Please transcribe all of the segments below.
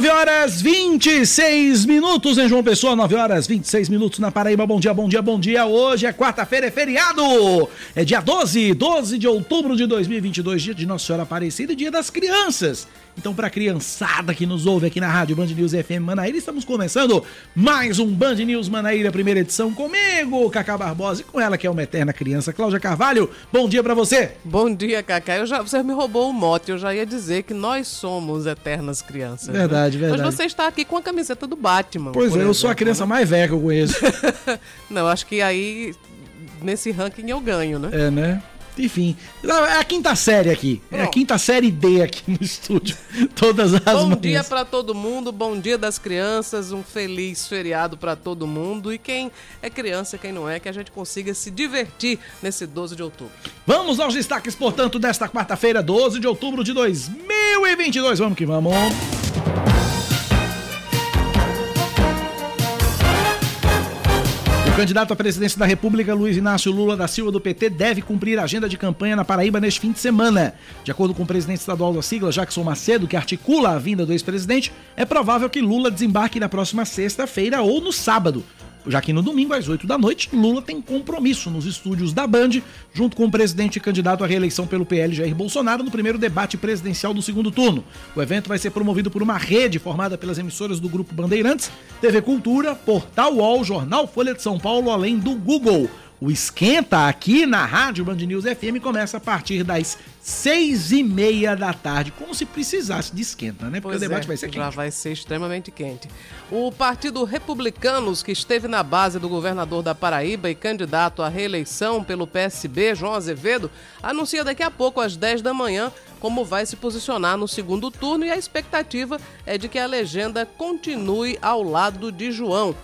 9 horas 26 minutos em João Pessoa, 9 horas 26 minutos na Paraíba. Bom dia, bom dia, bom dia. Hoje é quarta-feira, é feriado. É dia 12, 12 de outubro de 2022, dia de Nossa Senhora Aparecida e dia das crianças. Então, para a criançada que nos ouve aqui na Rádio Band News FM Manaíra, estamos começando mais um Band News Manaíra, primeira edição, comigo, Cacá Barbosa, e com ela que é uma eterna criança, Cláudia Carvalho. Bom dia para você. Bom dia, Cacá. Eu já, você me roubou o mote, eu já ia dizer que nós somos eternas crianças. Verdade, né? verdade. Mas você está aqui com a camiseta do Batman. Pois é, exemplo, eu sou a criança né? mais velha que eu conheço. Não, acho que aí nesse ranking eu ganho, né? É, né? Enfim, é a quinta série aqui. É a quinta série D aqui no estúdio. Todas as Bom manhãs. dia para todo mundo, bom dia das crianças, um feliz feriado para todo mundo. E quem é criança, quem não é, que a gente consiga se divertir nesse 12 de outubro. Vamos aos destaques, portanto, desta quarta-feira, 12 de outubro de 2022. Vamos que vamos. Candidato à presidência da República, Luiz Inácio Lula da Silva do PT, deve cumprir a agenda de campanha na Paraíba neste fim de semana. De acordo com o presidente estadual da sigla, Jackson Macedo, que articula a vinda do ex-presidente, é provável que Lula desembarque na próxima sexta-feira ou no sábado já que no domingo, às 8 da noite, Lula tem compromisso nos estúdios da Band, junto com o presidente e candidato à reeleição pelo PL, Jair Bolsonaro, no primeiro debate presidencial do segundo turno. O evento vai ser promovido por uma rede formada pelas emissoras do Grupo Bandeirantes, TV Cultura, Portal UOL, Jornal Folha de São Paulo, além do Google. O Esquenta aqui na Rádio Band News FM começa a partir das seis e meia da tarde, como se precisasse de esquenta, né? Porque pois o debate é, vai ser quente. Já vai ser extremamente quente. O Partido Republicanos, que esteve na base do governador da Paraíba e candidato à reeleição pelo PSB, João Azevedo, anuncia daqui a pouco, às 10 da manhã, como vai se posicionar no segundo turno e a expectativa é de que a legenda continue ao lado de João.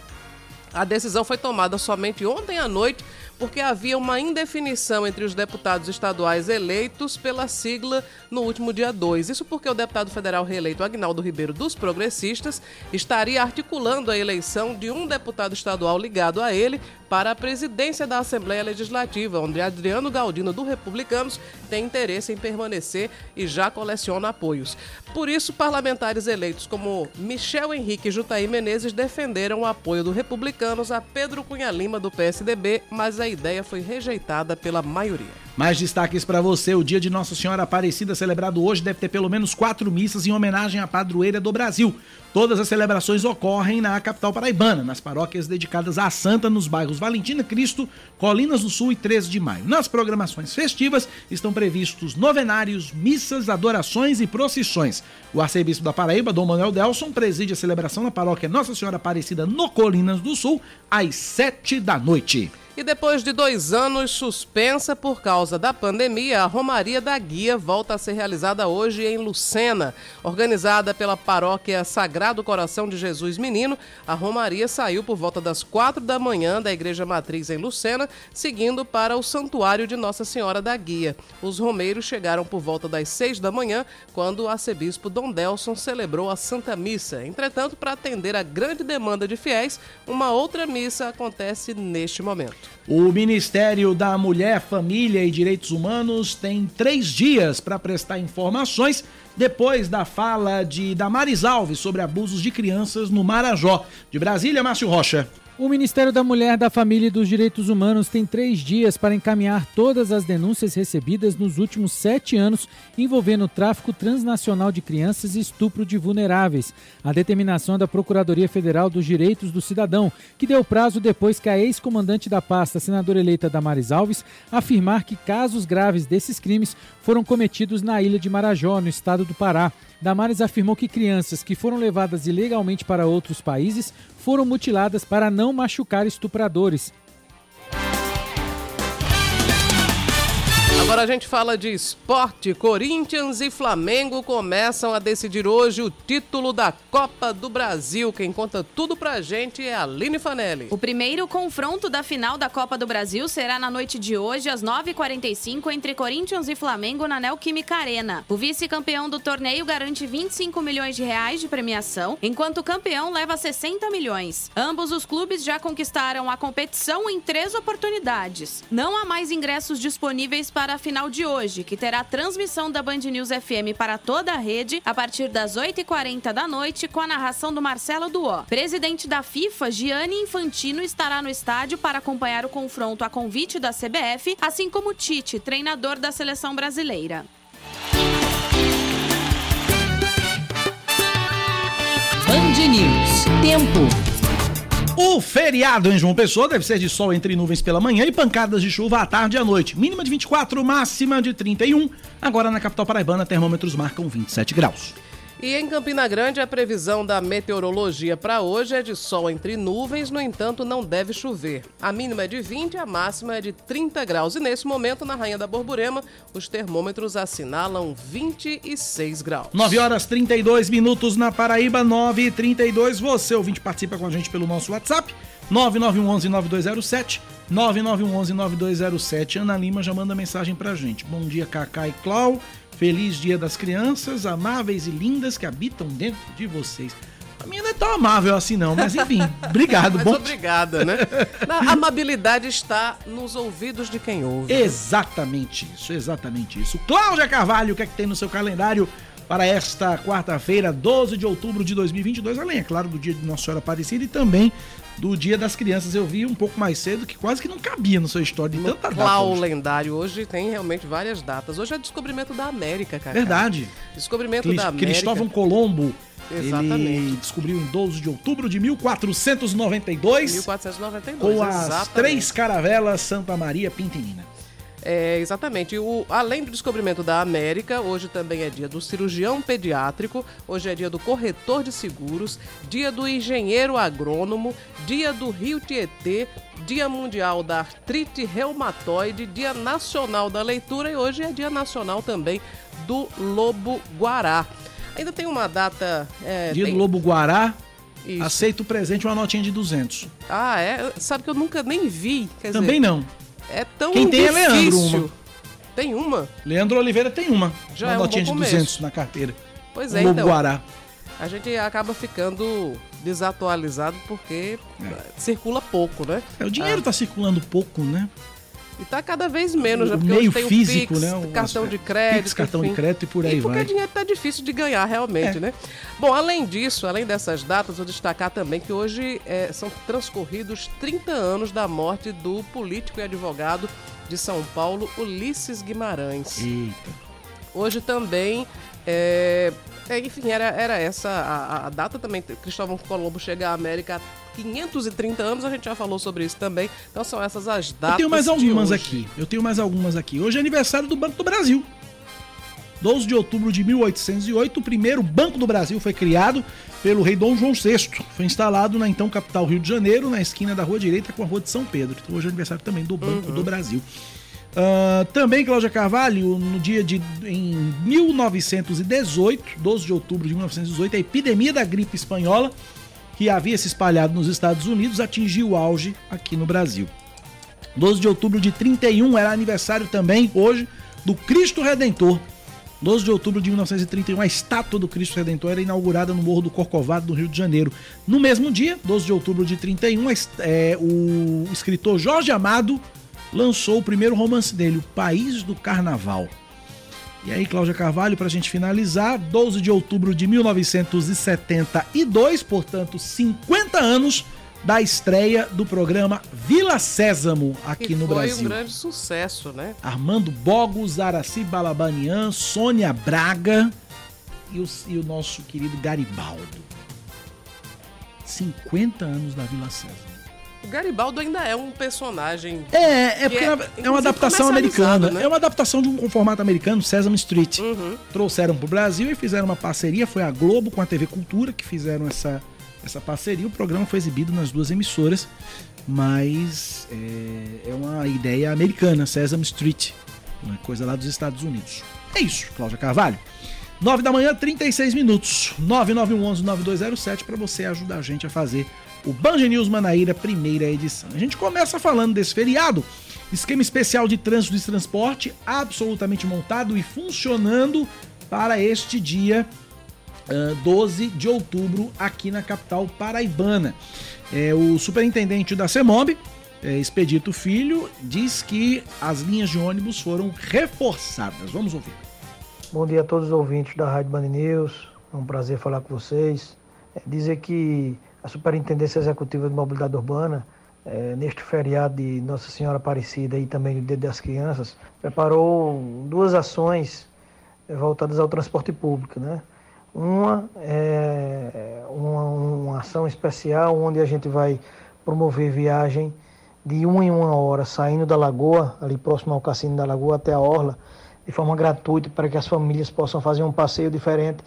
A decisão foi tomada somente ontem à noite porque havia uma indefinição entre os deputados estaduais eleitos pela sigla no último dia 2. Isso porque o deputado federal reeleito Agnaldo Ribeiro dos Progressistas estaria articulando a eleição de um deputado estadual ligado a ele para a presidência da Assembleia Legislativa, onde Adriano Galdino, do Republicanos, tem interesse em permanecer e já coleciona apoios. Por isso, parlamentares eleitos como Michel Henrique e Jutaí Menezes defenderam o apoio do Republicanos a Pedro Cunha Lima, do PSDB, mas a ideia foi rejeitada pela maioria. Mais destaques para você: o dia de Nossa Senhora Aparecida, celebrado hoje, deve ter pelo menos quatro missas em homenagem à padroeira do Brasil. Todas as celebrações ocorrem na capital paraibana, nas paróquias dedicadas à Santa, nos bairros Valentina Cristo, Colinas do Sul e 13 de Maio. Nas programações festivas estão previstos novenários, missas, adorações e procissões. O arcebispo da Paraíba, Dom Manuel Delson, preside a celebração na paróquia Nossa Senhora Aparecida, no Colinas do Sul, às sete da noite. E depois de dois anos suspensa por causa da pandemia, a Romaria da Guia volta a ser realizada hoje em Lucena. Organizada pela paróquia Sagrado Coração de Jesus Menino, a Romaria saiu por volta das quatro da manhã da Igreja Matriz em Lucena, seguindo para o Santuário de Nossa Senhora da Guia. Os romeiros chegaram por volta das seis da manhã, quando o arcebispo Dom Delson celebrou a Santa Missa. Entretanto, para atender a grande demanda de fiéis, uma outra missa acontece neste momento. O Ministério da Mulher, Família e Direitos Humanos tem três dias para prestar informações depois da fala de Damares Alves sobre abusos de crianças no Marajó. De Brasília, Márcio Rocha. O Ministério da Mulher, da Família e dos Direitos Humanos tem três dias para encaminhar todas as denúncias recebidas nos últimos sete anos envolvendo tráfico transnacional de crianças e estupro de vulneráveis. A determinação da Procuradoria Federal dos Direitos do Cidadão, que deu prazo depois que a ex-comandante da pasta, senadora eleita Damares Alves, afirmar que casos graves desses crimes foram cometidos na ilha de Marajó, no estado do Pará. Damares afirmou que crianças que foram levadas ilegalmente para outros países foram mutiladas para não machucar estupradores Agora a gente fala de esporte. Corinthians e Flamengo começam a decidir hoje o título da Copa do Brasil. Quem conta tudo pra gente é a Aline Fanelli. O primeiro confronto da final da Copa do Brasil será na noite de hoje, às 9h45, entre Corinthians e Flamengo na Neoquímica Arena. O vice-campeão do torneio garante 25 milhões de reais de premiação, enquanto o campeão leva 60 milhões. Ambos os clubes já conquistaram a competição em três oportunidades. Não há mais ingressos disponíveis para a final de hoje, que terá transmissão da Band News FM para toda a rede a partir das 8h40 da noite, com a narração do Marcelo Duó. Presidente da FIFA, Gianni Infantino, estará no estádio para acompanhar o confronto a convite da CBF, assim como Tite, treinador da seleção brasileira. Band News. Tempo. O feriado em João Pessoa deve ser de sol entre nuvens pela manhã e pancadas de chuva à tarde e à noite. Mínima de 24, máxima de 31. Agora na capital paraibana, termômetros marcam 27 graus. E em Campina Grande, a previsão da meteorologia para hoje é de sol entre nuvens, no entanto, não deve chover. A mínima é de 20, a máxima é de 30 graus. E nesse momento, na Rainha da Borborema, os termômetros assinalam 26 graus. 9 horas 32 minutos na Paraíba, 9 e 32. Você, ouvinte, participa com a gente pelo nosso WhatsApp, 9911-9207. 9911-9207. Ana Lima já manda mensagem pra gente. Bom dia, Cacá e Clau. Feliz Dia das Crianças, amáveis e lindas que habitam dentro de vocês. A minha não é tão amável assim, não, mas enfim, obrigado. mas bom... obrigada, né? A amabilidade está nos ouvidos de quem ouve. Exatamente isso, exatamente isso. Cláudia Carvalho, o que é que tem no seu calendário para esta quarta-feira, 12 de outubro de 2022? Além, é claro, do dia de Nossa Senhora Aparecida e também do Dia das Crianças. Eu vi um pouco mais cedo que quase que não cabia no seu história de no tanta data. lendário hoje tem realmente várias datas. Hoje é descobrimento da América, cara. Verdade. Descobrimento Crist da América. Cristóvão Colombo. Exatamente. Ele descobriu em 12 de outubro de 1492. 1492. Com as exatamente. três caravelas Santa Maria Pintinina. É, exatamente. O, além do descobrimento da América, hoje também é dia do cirurgião pediátrico, hoje é dia do corretor de seguros, dia do engenheiro agrônomo, dia do Rio Tietê, dia mundial da artrite reumatoide, dia nacional da leitura e hoje é dia nacional também do lobo guará. Ainda tem uma data... É, dia tem... do lobo guará, Isso. Aceito o presente uma notinha de 200. Ah, é? Sabe que eu nunca nem vi. Também dizer, não. É tão Quem tem difícil. é Leandro uma. Tem uma? Leandro Oliveira tem uma. Já uma é um notinha de bom 200 começo. na carteira. Pois é, Lobo então. Guará. A gente acaba ficando desatualizado porque circula pouco, né? É, o dinheiro Ah. tá circulando pouco, né? E tá cada vez menos, né? Porque meio tem físico, o Pix, né? O- cartão de crédito. Pix, cartão enfim. de crédito e por aí e porque vai. dinheiro tá difícil de ganhar realmente, É. né? Bom, além disso, além dessas datas, vou destacar também que hoje é, são transcorridos 30 anos da morte do político e advogado de São Paulo, Ulisses Guimarães. Eita. Hoje também, é, é, enfim, era, era essa a, a data também. Cristóvão Colombo chega à América 530 anos, a gente já falou sobre isso também. Então são essas as datas. Eu tenho mais algumas aqui. Eu tenho mais algumas aqui. Hoje é aniversário do Banco do Brasil. 12 de outubro de 1808, o primeiro Banco do Brasil foi criado pelo rei Dom João VI. Foi instalado na então capital Rio de Janeiro, na esquina da Rua Direita com a Rua de São Pedro. Então hoje é aniversário também do Banco do Brasil. Ah, também, Cláudia Carvalho, no dia de em 1918, 12 de outubro de 1918, a epidemia da gripe espanhola, que havia se espalhado nos Estados Unidos, atingiu o auge aqui no Brasil. 12 de outubro de 31 era aniversário também, hoje, do Cristo Redentor. 12 de outubro de 1931, a estátua do Cristo Redentor era inaugurada no Morro do Corcovado, no Rio de Janeiro. No mesmo dia, 12 de outubro de 31, a est- é, o escritor Jorge Amado lançou o primeiro romance dele, O País do Carnaval. E aí, Cláudia Carvalho, para a gente finalizar, 12 de outubro de 1972, portanto, 50 anos da estreia do programa Vila Sésamo aqui Que no foi Brasil. um grande sucesso, né? Armando Bogos, Araci Balabanian, Sônia Braga e o, e o nosso querido Garibaldo. 50 anos da Vila Sésamo. O Garibaldo ainda é um personagem. É, é Que porque é, é, uma adaptação americana. né? É uma adaptação de um formato americano, Sesame Street. Uhum. Trouxeram pro Brasil e fizeram uma parceria. Foi a Globo com a TV Cultura que fizeram essa, essa parceria. O programa foi exibido nas duas emissoras, mas é, é uma ideia americana, Sesame Street. Uma coisa lá dos Estados Unidos. É isso, Cláudia Carvalho. 9 da manhã, 36 minutos. 9911-9207 para você ajudar a gente a fazer o Band News Manaíra, primeira edição. A gente começa falando desse feriado. Esquema especial de trânsito e transporte absolutamente montado e funcionando para este dia uh, 12 de outubro aqui na capital paraibana. É, o superintendente da CEMOB, é, Expedito Filho, diz que as linhas de ônibus foram reforçadas. Vamos ouvir. Bom dia a todos os ouvintes da Rádio Band News. É um prazer falar com vocês. É dizer que a Superintendência Executiva de Mobilidade Urbana, é, neste feriado de Nossa Senhora Aparecida e também do Dia das Crianças, preparou duas ações é, voltadas ao transporte público. Né? Uma é uma, uma ação especial onde a gente vai promover viagem de uma em uma hora, saindo da lagoa, ali próximo ao Cassino da Lagoa, até a Orla, de forma gratuita, para que as famílias possam fazer um passeio diferente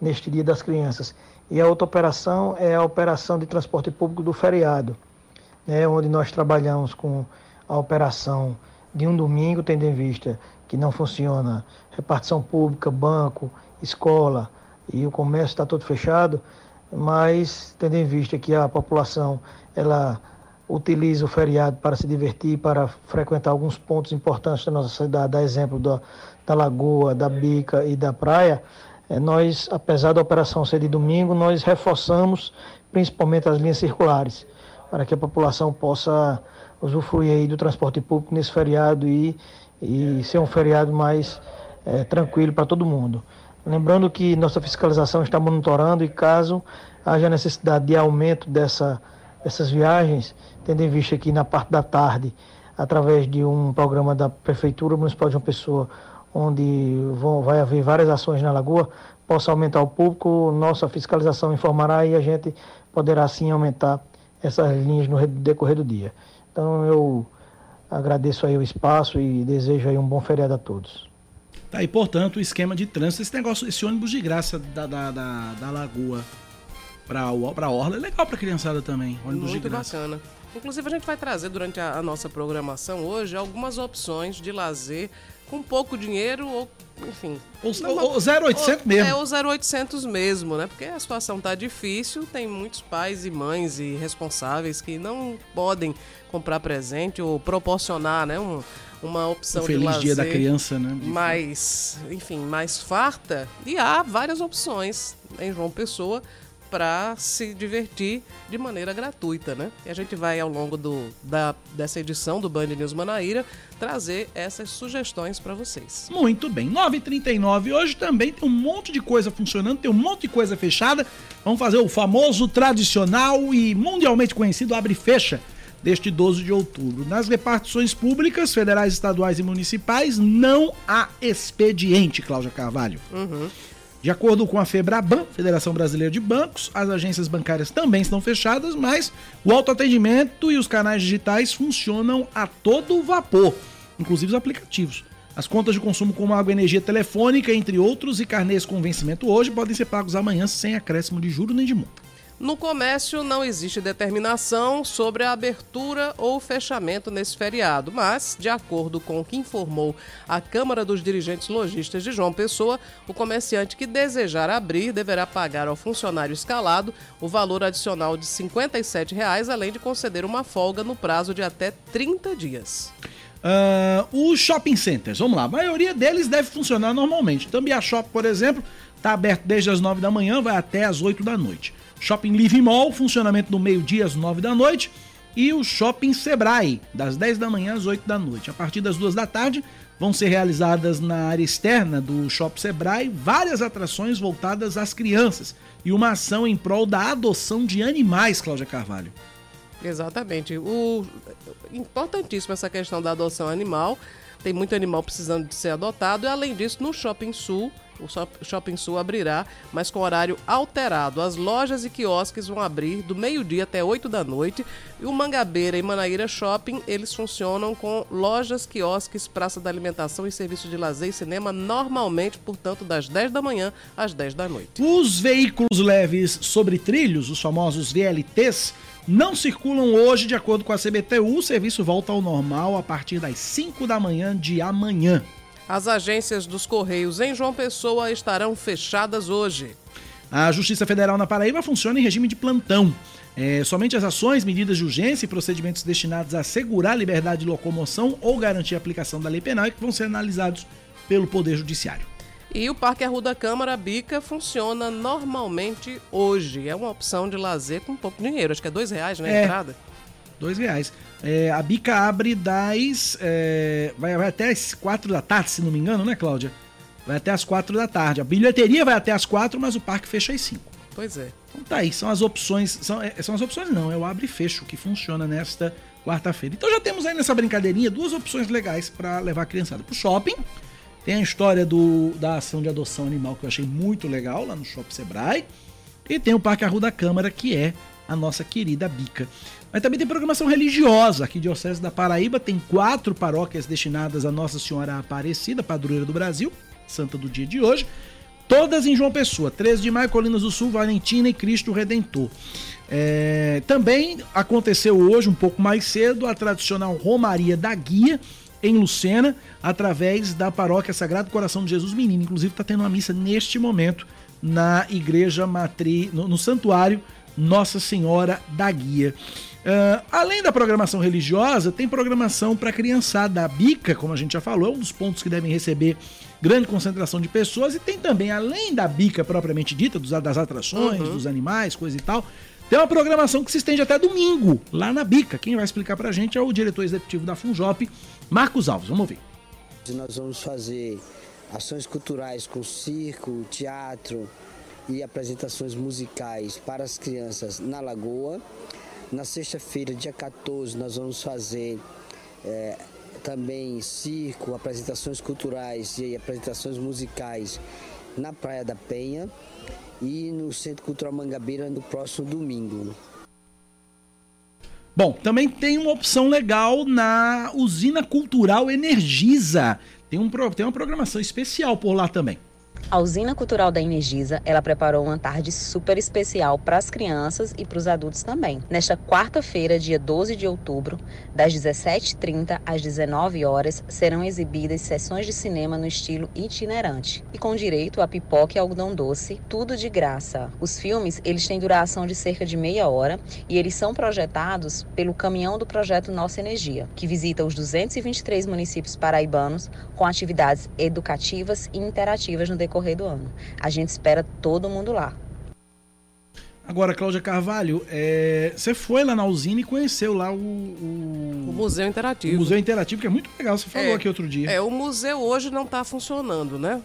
neste Dia das Crianças. E a outra operação é a operação de transporte público do feriado, né, onde nós trabalhamos com a operação de um domingo, tendo em vista que não funciona repartição pública, banco, escola e o comércio está todo fechado, mas tendo em vista que a população ela utiliza o feriado para se divertir, para frequentar alguns pontos importantes da nossa cidade, dá exemplo da, da Lagoa, da Bica e da Praia, nós, apesar da operação ser de domingo, nós reforçamos principalmente as linhas circulares, para que a população possa usufruir do transporte público nesse feriado e, e ser um feriado mais é, tranquilo para todo mundo. Lembrando que nossa fiscalização está monitorando e caso haja necessidade de aumento dessa, dessas viagens, tendo em vista que na parte da tarde, através de um programa da Prefeitura Municipal de João Pessoa, onde vão, vai haver várias ações na Lagoa, possa aumentar o público, nossa fiscalização informará e a gente poderá sim aumentar essas linhas no decorrer do dia. Então eu agradeço aí o espaço e desejo aí um bom feriado a todos. Tá aí, portanto, o esquema de trânsito, esse negócio, esse ônibus de graça da, da, da, da Lagoa para a Orla é legal para criançada também, ônibus Muito de graça. bacana. Inclusive, a gente vai trazer durante a, a nossa programação hoje algumas opções de lazer com pouco dinheiro ou, enfim. O, o, o 0800 mesmo. É, o 0800 mesmo, né? Porque a situação tá difícil, tem muitos pais e mães e responsáveis que não podem comprar presente ou proporcionar, né? Um, uma opção o feliz de lazer dia da criança, né? mais, enfim, mais farta. E há várias opções em João Pessoa para se divertir de maneira gratuita, né? E a gente vai ao longo do, da, dessa edição do Band News Manaíra trazer essas sugestões para vocês. Muito bem, 9h39 hoje também tem um monte de coisa funcionando, tem um monte de coisa fechada. Vamos fazer o famoso, tradicional e mundialmente conhecido abre e fecha deste 12 de outubro. Nas repartições públicas, federais, estaduais e municipais, não há expediente, Cláudia Carvalho. Uhum. De acordo com a FEBRABAN, Federação Brasileira de Bancos, as agências bancárias também estão fechadas, mas o autoatendimento e os canais digitais funcionam a todo vapor, inclusive os aplicativos. As contas de consumo como água, energia telefônica, entre outros, e carnês com vencimento hoje podem ser pagos amanhã sem acréscimo de juro nem de multa. No comércio não existe determinação sobre a abertura ou fechamento nesse feriado, mas, de acordo com o que informou a Câmara dos Dirigentes Lojistas de João Pessoa, o comerciante que desejar abrir deverá pagar ao funcionário escalado o valor adicional de 57 reais, além de conceder uma folga no prazo de até 30 dias. Uh, os shopping centers, vamos lá, a maioria deles deve funcionar normalmente. Tambia Shop, por exemplo, está aberto desde as 9 da manhã, vai até as 8 da noite. Shopping Live Mall, funcionamento do meio-dia às 9 da noite. E o Shopping Sebrae, das 10 da manhã às 8 da noite. A partir das 2 da tarde, vão ser realizadas na área externa do Shopping Sebrae várias atrações voltadas às crianças e uma ação em prol da adoção de animais, Cláudia Carvalho. Exatamente. O importantíssima essa questão da adoção animal. Tem muito animal precisando de ser adotado e além disso, no Shopping Sul o Shopping Sul abrirá, mas com horário alterado. As lojas e quiosques vão abrir do meio-dia até 8 da noite. E o Mangabeira e Manaíra Shopping, eles funcionam com lojas, quiosques, praça da alimentação e serviço de lazer e cinema normalmente, portanto, das 10 da manhã às 10 da noite. Os veículos leves sobre trilhos, os famosos VLTs, não circulam hoje, de acordo com a CBTU. O serviço volta ao normal a partir das 5 da manhã de amanhã. As agências dos Correios em João Pessoa estarão fechadas hoje. A Justiça Federal na Paraíba funciona em regime de plantão. É, somente as ações, medidas de urgência e procedimentos destinados a assegurar a liberdade de locomoção ou garantir a aplicação da lei penal é que vão ser analisados pelo Poder Judiciário. E o Parque Arruda Câmara Bica funciona normalmente hoje. É uma opção de lazer com pouco dinheiro. Acho que é dois reais na né, é, entrada. Dois reais. É, a Bica abre das. É, vai, vai, até as quatro da tarde, se não me engano, né, Cláudia? Vai até as quatro da tarde. A bilheteria vai até as quatro, mas o parque fecha às cinco. Pois é. Então tá aí, são as opções. São, é, são as opções, não, é o abre e fecho que funciona nesta quarta-feira. Então já temos aí nessa brincadeirinha duas opções legais para levar a criançada pro shopping tem a história do, da ação de adoção animal que eu achei muito legal lá no Shopping Sebrae. E tem o Parque Arruda Câmara, que é a nossa querida Bica. Mas também tem programação religiosa. Aqui, Diocese da Paraíba, tem quatro paróquias destinadas a Nossa Senhora Aparecida, padroeira do Brasil, santa do dia de hoje. Todas em João Pessoa, 13 de maio, Colinas do Sul, Valentina e Cristo Redentor. É, também aconteceu hoje, um pouco mais cedo, a tradicional Romaria da Guia, em Lucena, através da paróquia Sagrado Coração de Jesus Menino. Inclusive está tendo uma missa neste momento na igreja matriz, no, no santuário Nossa Senhora da Guia. Uh, além da programação religiosa, tem programação para criançada. A Bica, como a gente já falou, é um dos pontos que devem receber grande concentração de pessoas. E tem também, além da Bica propriamente dita, dos, das atrações, uhum. dos animais, coisa e tal, tem uma programação que se estende até domingo, lá na Bica. Quem vai explicar para a gente é o diretor executivo da Funjop, Marcos Alves, vamos ouvir. Nós vamos fazer ações culturais com circo, teatro e apresentações musicais para as crianças na Lagoa. Na sexta-feira, dia 14, nós vamos fazer é, também circo, apresentações culturais e apresentações musicais na Praia da Penha e no Centro Cultural Mangabeira no próximo domingo. Bom, também tem uma opção legal na Usina Cultural Energisa. Tem, um, tem uma programação especial por lá também. A usina cultural da Energisa, ela preparou uma tarde super especial para as crianças e para os adultos também. Nesta quarta-feira, dia 12 de outubro, das 17h30 às 19 horas, serão exibidas sessões de cinema no estilo itinerante e com direito a pipoca e algodão doce, tudo de graça. Os filmes, eles têm duração de cerca de meia hora e eles são projetados pelo caminhão do projeto Nossa Energia, que visita os 223 municípios paraibanos com atividades educativas e interativas no decorrer decorrer do ano. A gente espera todo mundo lá. Agora, Cláudia Carvalho, é, você foi lá na usina e conheceu lá o, o, o, Museu Interativo. O Museu Interativo, que é muito legal, você falou é, aqui outro dia. É, o museu hoje não está funcionando, né?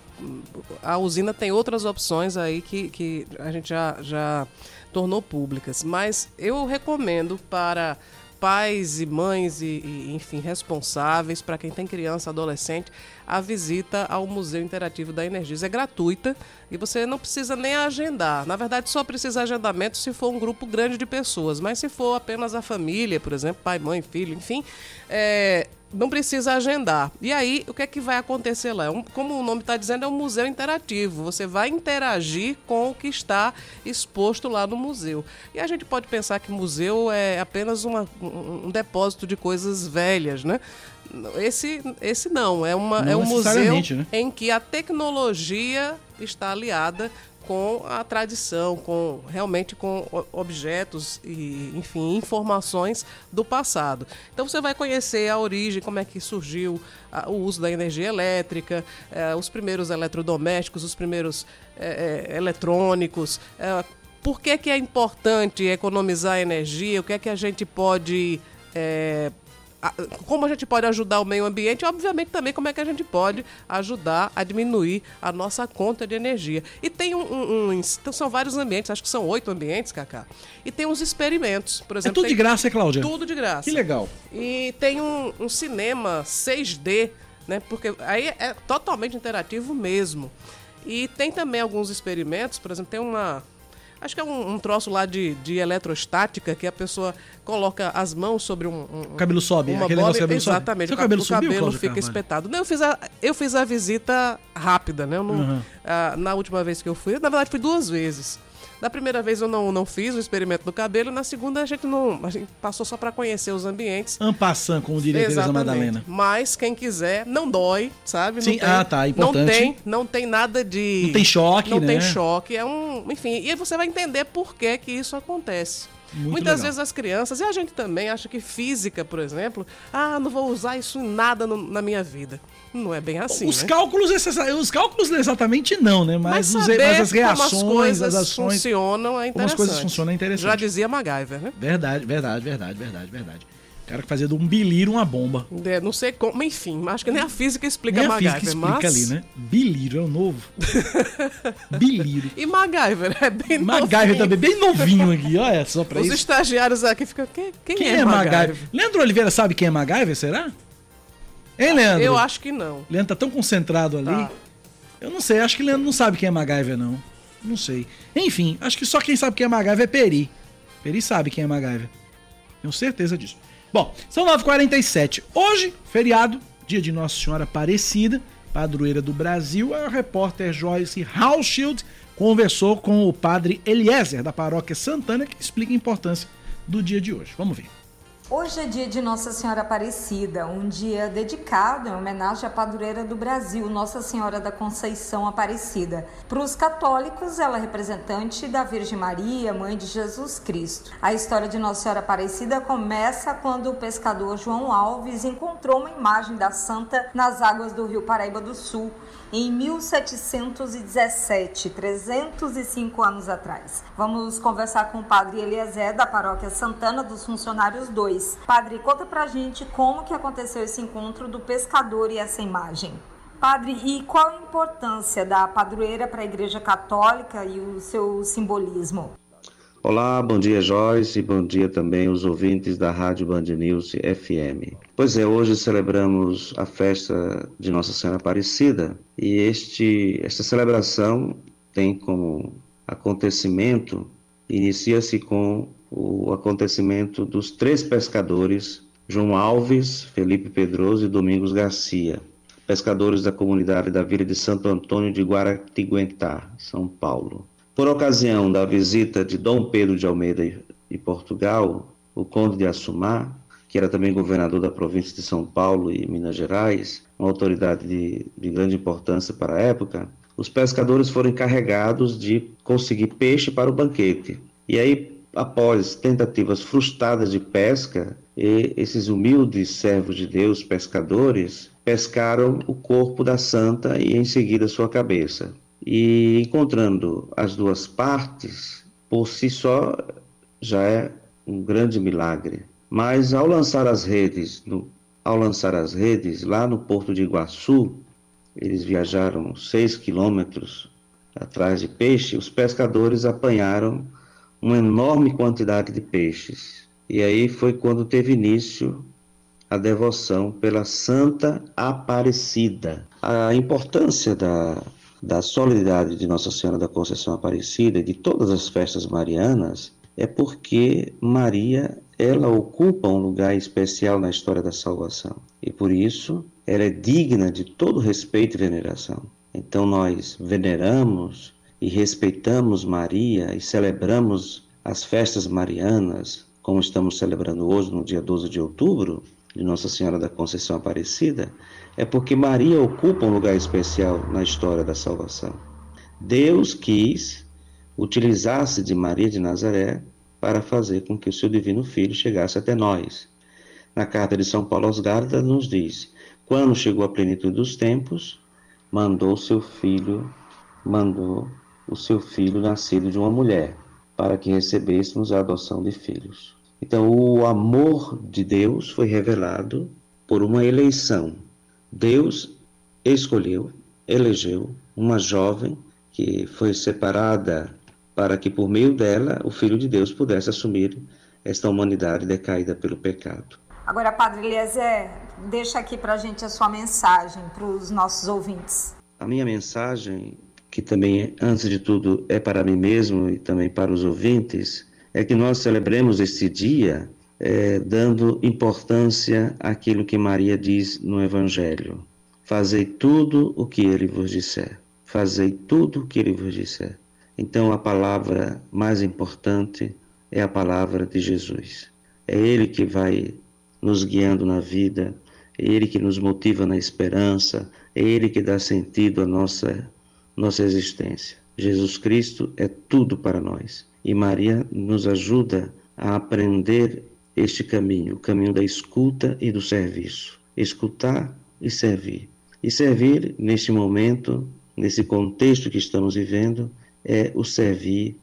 A usina tem outras opções aí que, que a gente já, já tornou públicas. Mas eu recomendo para pais e mães e, e enfim, responsáveis, para quem tem criança, adolescente, a visita ao Museu Interativo da Energisa. É gratuita e você não precisa nem agendar. Na verdade, só precisa agendamento se for um grupo grande de pessoas, mas se for apenas a família, por exemplo, pai, mãe, filho, enfim, é, não precisa agendar. E aí, o que é que vai acontecer lá? É como o nome está dizendo, é um museu interativo. Você vai interagir com o que está exposto lá no museu. E a gente pode pensar que museu é apenas uma, um depósito de coisas velhas, né? Esse, esse não, é, uma, não é um museu né? em que a tecnologia está aliada com a tradição, com realmente com objetos e, enfim, informações do passado. Então você vai conhecer a origem, como é que surgiu a, o uso da energia elétrica, eh, os primeiros eletrodomésticos, os primeiros eh, eh, eletrônicos, por que, que é importante economizar energia, o que é que a gente pode como a gente pode ajudar o meio ambiente, obviamente também como é que a gente pode ajudar a diminuir a nossa conta de energia. E tem um, um, um então são vários ambientes, acho que são oito ambientes, Cacá. E tem uns experimentos, por exemplo. É tudo de graça, Cláudia? Tudo de graça. Que legal. E tem um, um cinema 6D, né? Porque aí é totalmente interativo mesmo. E tem também alguns experimentos, por exemplo, tem uma Acho que é um, um troço lá de, de eletrostática que a pessoa coloca as mãos sobre um. um o cabelo sobe, uma aquele bola, cabelo Exatamente. Sobe. Seu cabelo, o cabelo fica Carvalho? espetado. Não, eu fiz, a, eu fiz a visita rápida, né? Não, uhum. na última vez que eu fui, na verdade, fui duas vezes. Da primeira vez eu não, não fiz o experimento do cabelo, na segunda a gente não. A gente passou só para conhecer os ambientes. Ampassan, como diria Teresa Madalena. Mas quem quiser, não dói, sabe? Sim, não tem, ah, tá, importante. Não tem, não tem nada de. Não tem choque, não né? Não tem choque. É um. Enfim, e aí você vai entender por que, que isso acontece. Muito Muitas legal. vezes as crianças, e a gente também, acha que física, por exemplo, ah, não vou usar isso em nada no- na minha vida. Não é bem assim, os né? cálculos os cálculos exatamente não, né? Mas, Mas, mas as reações, como as coisas as ações. funcionam é interessante. como as coisas funcionam é interessante. Já dizia MacGyver, né? Verdade, verdade, verdade, verdade, verdade. Cara que fazia de um bilírio uma bomba. É, não sei como, enfim, acho que nem a física explica Nem a MacGyver, física explica mas... ali, né? Bilírio é o novo. bilírio. E MacGyver é bem MacGyver novinho. também, bem novinho aqui, olha só pra Os isso. estagiários aqui ficam, quem, quem, Quem é, é MacGyver? MacGyver? Leandro Oliveira sabe quem é MacGyver, será? Hein, Leandro? Eu acho que não. Leandro tá tão concentrado ali. Tá. Eu não sei, acho que Leandro não sabe quem é MacGyver, não. Não sei. Enfim, acho que só quem sabe quem é MacGyver é Peri. Peri sabe quem é MacGyver. Tenho certeza disso. Bom, são 9h47. Hoje, feriado, dia de Nossa Senhora Aparecida, padroeira do Brasil. A repórter Joyce Hauschild conversou com o padre Eliezer, da paróquia Santana, que explica a importância do dia de hoje. Vamos ver. Hoje é dia de Nossa Senhora Aparecida, um dia dedicado em homenagem à padroeira do Brasil, Nossa Senhora da Conceição Aparecida. Para os católicos, ela é representante da Virgem Maria, mãe de Jesus Cristo. A história de Nossa Senhora Aparecida começa quando o pescador João Alves encontrou uma imagem da santa nas águas do rio Paraíba do Sul em 1717, 305 anos atrás. Vamos conversar com o padre Eliezer da paróquia Santana dos Funcionários 2. Padre, conta pra gente como que aconteceu esse encontro do pescador e essa imagem. Padre, e qual a importância da padroeira para a Igreja Católica e o seu simbolismo? Olá, bom dia Joyce, bom dia também os ouvintes da Rádio Band News FM. Pois é, hoje celebramos a festa de Nossa Senhora Aparecida e este, esta celebração tem como acontecimento, inicia-se com o acontecimento dos três pescadores, João Alves, Felipe Pedroso e Domingos Garcia, pescadores da comunidade da Vila de Santo Antônio de Guaratinguetá, São Paulo. Por ocasião da visita de Dom Pedro de Almeida de Portugal, o conde de Assumar, que era também governador da província de São Paulo e Minas Gerais, uma autoridade de, de grande importância para a época, os pescadores foram encarregados de conseguir peixe para o banquete. E aí, após tentativas frustradas de pesca, e esses humildes servos de Deus, pescadores, pescaram o corpo da santa e em seguida sua cabeça e encontrando as duas partes, por si só já é um grande milagre. Mas ao lançar as redes, no, ao lançar as redes lá no porto de Iguaçu, eles viajaram seis quilômetros atrás de peixe, os pescadores apanharam uma enorme quantidade de peixes. E aí foi quando teve início a devoção pela Santa Aparecida. A importância da da solenidade de Nossa Senhora da Conceição Aparecida e de todas as festas marianas é porque Maria ela ocupa um lugar especial na história da salvação e por isso ela é digna de todo respeito e veneração. Então nós veneramos e respeitamos Maria e celebramos as festas marianas, como estamos celebrando hoje no dia 12 de outubro, de Nossa Senhora da Conceição Aparecida, é porque Maria ocupa um lugar especial na história da salvação. Deus quis utilizar-se de Maria de Nazaré para fazer com que o seu divino filho chegasse até nós. Na carta de São Paulo aos Gálatas nos diz: quando chegou a plenitude dos tempos, mandou seu filho, mandou o seu filho nascido de uma mulher, para que recebêssemos a adoção de filhos. Então, o amor de Deus foi revelado por uma eleição. Deus escolheu, elegeu uma jovem que foi separada para que, por meio dela, o Filho de Deus pudesse assumir esta humanidade decaída pelo pecado. Agora, Padre Eliezer, deixa aqui para a gente a sua mensagem para os nossos ouvintes. A minha mensagem, que também, antes de tudo, é para mim mesmo e também para os ouvintes, é que nós celebremos este dia é, dando importância àquilo que Maria diz no Evangelho. Fazei tudo o que ele vos disser. Fazei tudo o que ele vos disser. Então a palavra mais importante é a palavra de Jesus. É Ele que vai nos guiando na vida, é Ele que nos motiva na esperança, é Ele que dá sentido à nossa, nossa existência. Jesus Cristo é tudo para nós. E Maria nos ajuda a aprender este caminho, o caminho da escuta e do serviço. Escutar e servir. E servir neste momento, nesse contexto que estamos vivendo, é o servir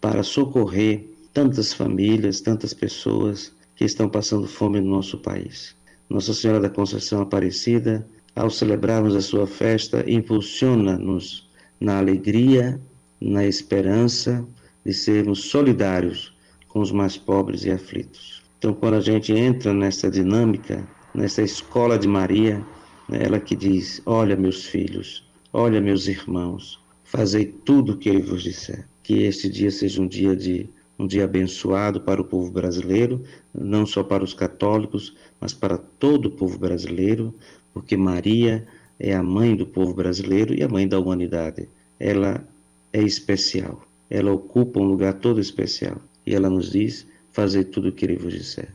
para socorrer tantas famílias, tantas pessoas que estão passando fome no nosso país. Nossa Senhora da Conceição Aparecida, ao celebrarmos a sua festa, impulsiona-nos na alegria, na esperança de sermos solidários com os mais pobres e aflitos. Então, quando a gente entra nessa dinâmica, nessa escola de Maria, né, ela que diz: Olha, meus filhos, olha, meus irmãos, fazei tudo o que ele vos disser. Que este dia seja um dia de um dia abençoado para o povo brasileiro, não só para os católicos, mas para todo o povo brasileiro, porque Maria é a mãe do povo brasileiro e a mãe da humanidade. Ela é especial, ela ocupa um lugar todo especial. E ela nos diz: fazer tudo o que ele vos disser.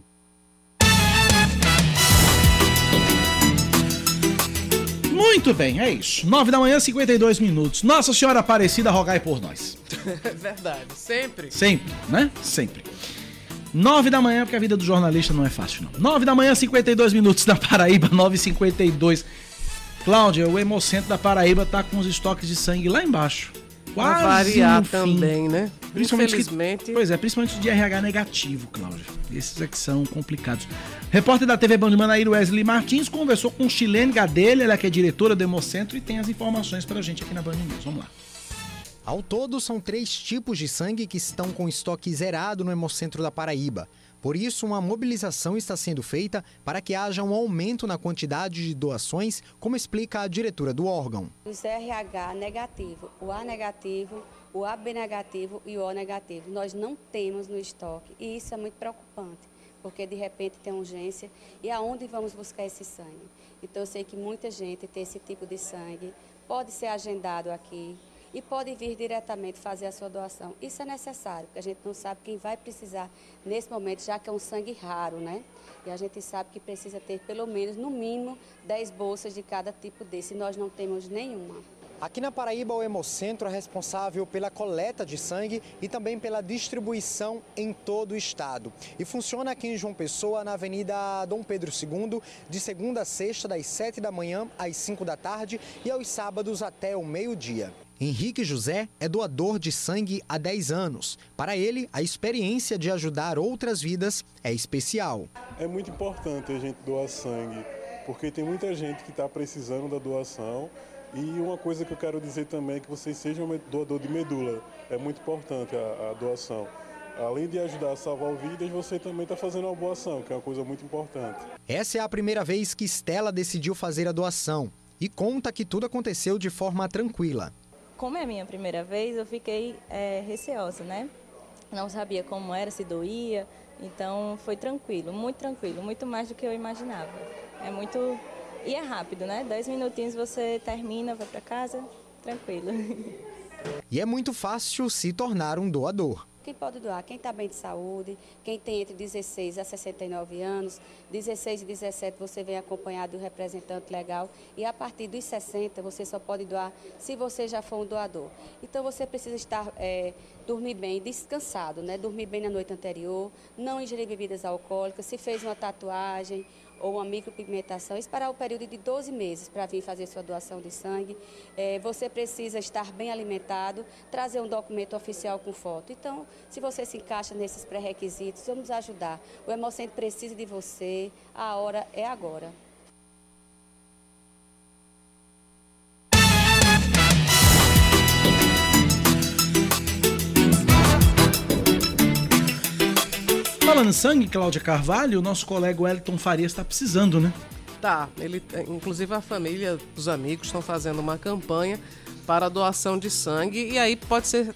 Muito bem, é isso. 9 da manhã, 52 minutos. Nossa Senhora Aparecida, rogai por nós. É verdade, sempre. Sempre, né? Sempre. 9 da manhã, porque a vida do jornalista não é fácil, não. 9 da manhã, 52 minutos da Paraíba, 9h52. Cláudia, o Hemocentro da Paraíba tá com os estoques de sangue lá embaixo. Quase Pra variar também, né? Principalmente Infelizmente. Que, pois é, principalmente de RH negativo, Cláudia. Esses é que são complicados. Repórter da TV Band de Manaíra, Wesley Martins, conversou com Chilene Gadelha, ela que é diretora do Hemocentro e tem as informações pra gente aqui na Band News. Vamos lá. Ao todo, são três tipos de sangue que estão com estoque zerado no Hemocentro da Paraíba. Por isso, uma mobilização está sendo feita para que haja um aumento na quantidade de doações, como explica a diretora do órgão. Os RH negativo, o A negativo, o AB negativo e o O negativo, nós não temos no estoque e isso é muito preocupante, porque de repente tem urgência e aonde vamos buscar esse sangue? Então eu sei que muita gente tem esse tipo de sangue, pode ser agendado aqui, e pode vir diretamente fazer a sua doação. Isso é necessário, porque a gente não sabe quem vai precisar nesse momento, já que é um sangue raro, né? E a gente sabe que precisa ter pelo menos, no mínimo, 10 bolsas de cada tipo desse, nós não temos nenhuma. Aqui na Paraíba, o Hemocentro é responsável pela coleta de sangue e também pela distribuição em todo o estado. E funciona aqui em João Pessoa, na Avenida Dom Pedro II, de segunda a sexta, das 7 da manhã às 5 da tarde e aos sábados até o meio-dia. Henrique José é doador de sangue há 10 anos. Para ele, a experiência de ajudar outras vidas é especial. É muito importante a gente doar sangue, porque tem muita gente que está precisando da doação. E uma coisa que eu quero dizer também é que vocês sejam doador de medula. É muito importante a, a doação. Além de ajudar a salvar vidas, você também está fazendo uma boa ação, que é uma coisa muito importante. Essa é a primeira vez que Stella decidiu fazer a doação e conta que tudo aconteceu de forma tranquila como é a minha primeira vez, eu fiquei é, receosa, né? Não sabia como era, se doía, então foi tranquilo, muito tranquilo, muito mais do que eu imaginava. É muito. E é rápido, né? Dez minutinhos você termina, vai para casa, tranquilo. E é muito fácil se tornar um doador. Quem pode doar? Quem está bem de saúde, quem tem entre 16 a 69 anos, 16 e 17 você vem acompanhado do representante legal e a partir dos 60 você só pode doar se você já for um doador. Então você precisa estar, é, dormir bem, descansado, né? Dormir bem na noite anterior, não ingerir bebidas alcoólicas, se fez uma tatuagem ou uma micropigmentação, esperar o período de 12 meses para vir fazer sua doação de sangue. É, você precisa estar bem alimentado, trazer um documento oficial com foto. Então, se você se encaixa nesses pré-requisitos, vamos ajudar. O Hemocentro precisa de você, a hora é agora. Falando em sangue, Cláudia Carvalho, o nosso colega Wellington Farias está precisando, né? Tá, ele, inclusive a família, os amigos estão fazendo uma campanha para doação de sangue e aí pode ser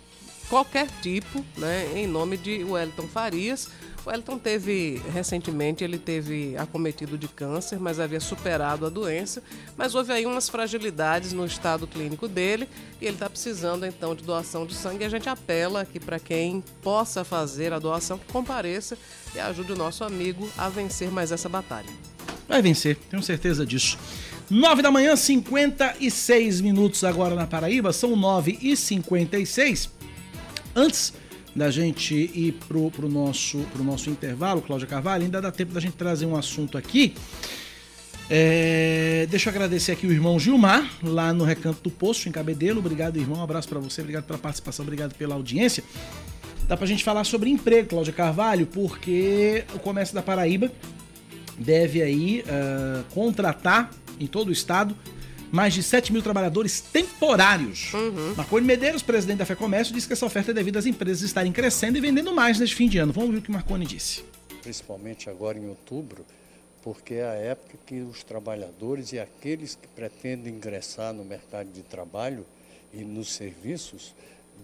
qualquer tipo, né, em nome de Wellington Farias. Wellington teve, recentemente, ele teve acometido de câncer, mas havia superado a doença, mas houve aí umas fragilidades no estado clínico dele e ele está precisando então de doação de sangue. E a gente apela aqui para quem possa fazer a doação, que compareça e ajude o nosso amigo a vencer mais essa batalha. Vai vencer, tenho certeza disso. 9 da manhã, 56 minutos agora na Paraíba, são 9 e 56 Antes da gente ir pro, pro, nosso, pro nosso intervalo, Cláudia Carvalho, ainda dá tempo da gente trazer um assunto aqui. É, deixa eu agradecer aqui o irmão Gilmar, lá no Recanto do Poço, em Cabedelo. Obrigado, irmão. Um abraço para você, obrigado pela participação, obrigado pela audiência. Dá pra gente falar sobre emprego, Cláudia Carvalho, porque o comércio da Paraíba deve aí uh, contratar em todo o estado mais de 7 mil trabalhadores temporários. Uhum. Marconi Medeiros, presidente da FEComércio, disse que essa oferta é devido às empresas estarem crescendo e vendendo mais neste fim de ano. Vamos ver o que Marconi disse. Principalmente agora em outubro, porque é a época que os trabalhadores e aqueles que pretendem ingressar no mercado de trabalho e nos serviços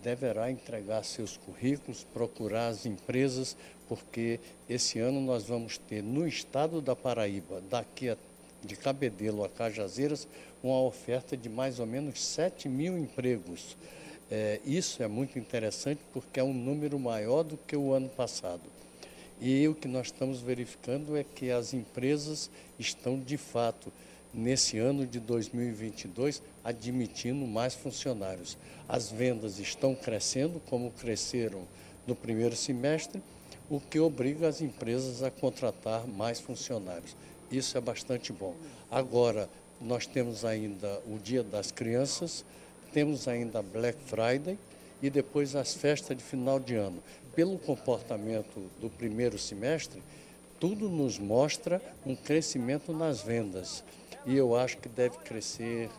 deverá entregar seus currículos, procurar as empresas, porque esse ano nós vamos ter no estado da Paraíba, daqui a, de Cabedelo a Cajazeiras, uma oferta de mais ou menos 7 mil empregos. É, isso é muito interessante porque é um número maior do que o ano passado. E o que nós estamos verificando é que as empresas estão de fato, nesse ano de 2022, admitindo mais funcionários. As vendas estão crescendo, como cresceram no primeiro semestre, o que obriga as empresas a contratar mais funcionários. Isso é bastante bom. Agora, nós temos ainda o Dia das Crianças, temos ainda Black Friday e depois as festas de final de ano. Pelo comportamento do primeiro semestre, tudo nos mostra um crescimento nas vendas. E eu acho que deve crescer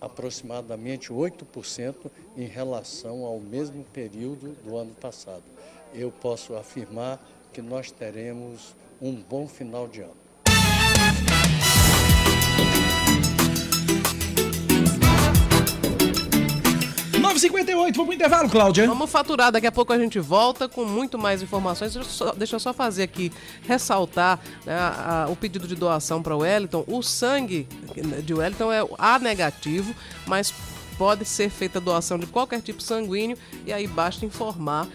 aproximadamente 8% em relação ao mesmo período do ano passado. Eu posso afirmar que nós teremos um bom final de ano. 9h58, vamos pro intervalo, Cláudia. Vamos faturar, daqui a pouco a gente volta com muito mais informações. Deixa eu só, deixa eu só fazer aqui, ressaltar né, a, a, o pedido de doação para o Wellington. O sangue de Wellington é A negativo, mas pode ser feita doação de qualquer tipo sanguíneo e aí basta informar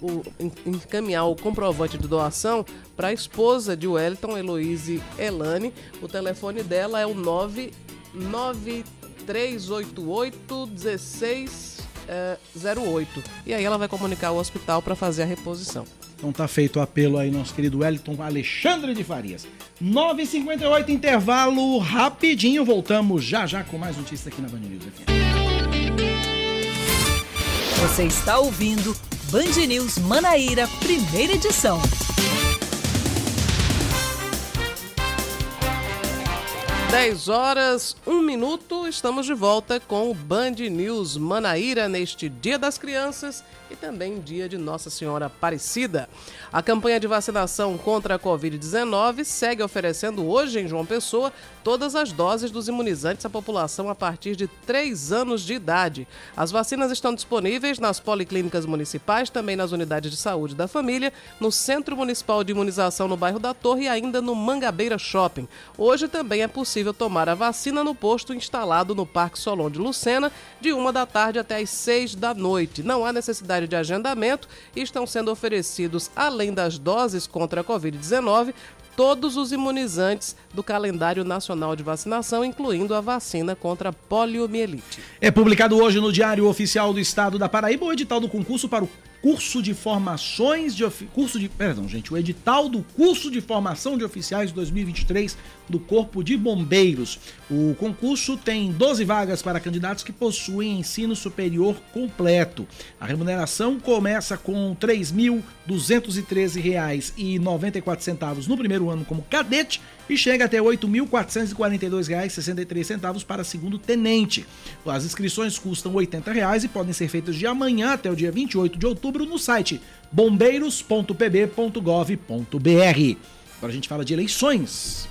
o, encaminhar o comprovante de doação para a esposa de Wellington, Heloise Elane. O telefone dela é o 99388 16 é, 08. E aí ela vai comunicar ao hospital para fazer a reposição. Então tá feito o apelo aí, nosso querido Wellington Alexandre de Farias. 9h58, intervalo rapidinho. Voltamos já já com mais notícias aqui na Band News FM. Você está ouvindo Band News Manaíra, primeira edição. 10 horas, 1 minuto, estamos de volta com o Band News Manaíra neste Dia das Crianças e também dia de Nossa Senhora Aparecida. A campanha de vacinação contra a Covid-19 segue oferecendo hoje em João Pessoa todas as doses dos imunizantes à população a partir de 3 anos de idade. As vacinas estão disponíveis nas policlínicas municipais, também nas unidades de saúde da família, no Centro Municipal de Imunização no bairro da Torre e ainda no Mangabeira Shopping. Hoje também é possível tomar a vacina no posto instalado no Parque Solon de Lucena, de 1 da tarde até as 6 da noite. Não há necessidade de agendamento e estão sendo oferecidos, além das doses contra a Covid-19, todos os imunizantes do calendário nacional de vacinação, incluindo a vacina contra a poliomielite. É publicado hoje no Diário Oficial do Estado da Paraíba o edital do concurso para o curso de formações de curso de, perdão, gente, o edital do curso de formação de oficiais 2023 do Corpo de Bombeiros. O concurso tem 12 vagas para candidatos que possuem ensino superior completo. A remuneração começa com R$ 3.213,94 no primeiro ano como cadete e chega até R$ 8.442,63 para segundo tenente. As inscrições custam 80 reais e podem ser feitas de amanhã até o dia 28 de outubro no site bombeiros.pb.gov.br. Agora a gente fala de eleições.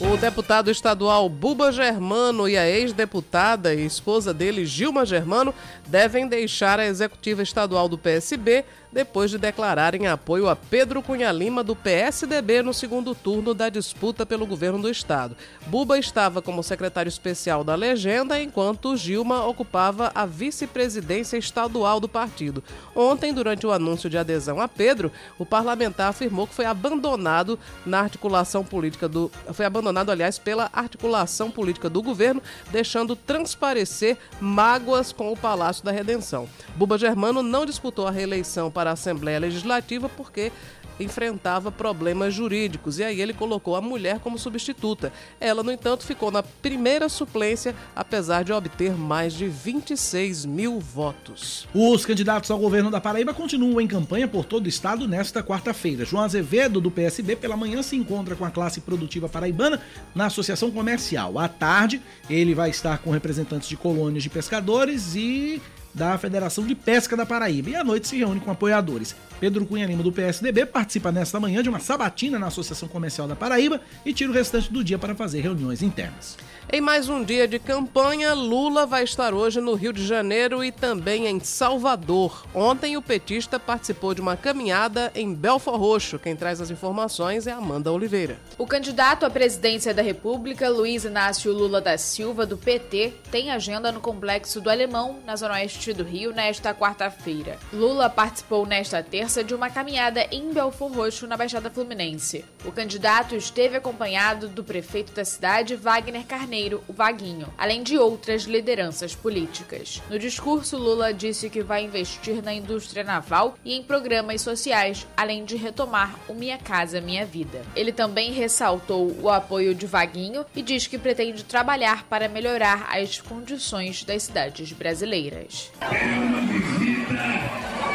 O deputado estadual Buba Germano e a ex-deputada e esposa dele, Gilma Germano, devem deixar a executiva estadual do PSB depois de declararem apoio a Pedro Cunha Lima, do PSDB, no segundo turno da disputa pelo governo do estado. Buba estava como secretário especial da legenda, enquanto Gilma ocupava a vice-presidência estadual do partido. Ontem, durante o anúncio de adesão a Pedro, o parlamentar afirmou que foi abandonado na articulação política do. Foi abandonado, aliás, pela articulação política do governo, deixando transparecer mágoas com o Palácio da Redenção. Buba Germano não disputou a reeleição para a Assembleia Legislativa porque enfrentava problemas jurídicos e aí ele colocou a mulher como substituta. Ela, no entanto, ficou na primeira suplência, apesar de obter mais de 26 mil votos. Os candidatos ao governo da Paraíba continuam em campanha por todo o estado nesta quarta-feira. João Azevedo, do PSB, pela manhã se encontra com a classe produtiva paraibana na Associação Comercial. À tarde, ele vai estar com representantes de colônias de pescadores e da Federação de Pesca da Paraíba e à noite se reúne com apoiadores. Pedro Cunha Lima, do PSDB, participa nesta manhã de uma sabatina na Associação Comercial da Paraíba e tira o restante do dia para fazer reuniões internas. Em mais um dia de campanha, Lula vai estar hoje no Rio de Janeiro e também em Salvador. Ontem, o petista participou de uma caminhada em Belfor Roxo. Quem traz as informações é Amanda Oliveira. O candidato à presidência da República, Luiz Inácio Lula da Silva, do PT, tem agenda no Complexo do Alemão, na zona oeste do Rio, nesta quarta-feira. Lula participou nesta terça de uma caminhada em Belfor Roxo, na Baixada Fluminense. O candidato esteve acompanhado do prefeito da cidade, Wagner Carneiro o Vaguinho, além de outras lideranças políticas. No discurso, Lula disse que vai investir na indústria naval e em programas sociais, além de retomar o Minha Casa Minha Vida. Ele também ressaltou o apoio de Vaguinho e diz que pretende trabalhar para melhorar as condições das cidades brasileiras. É uma visita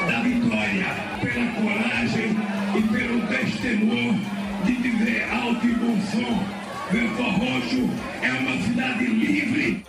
da vitória pela coragem e pelo testemunho de dizer alto e bom som Belfor Roxo é uma cidade livre.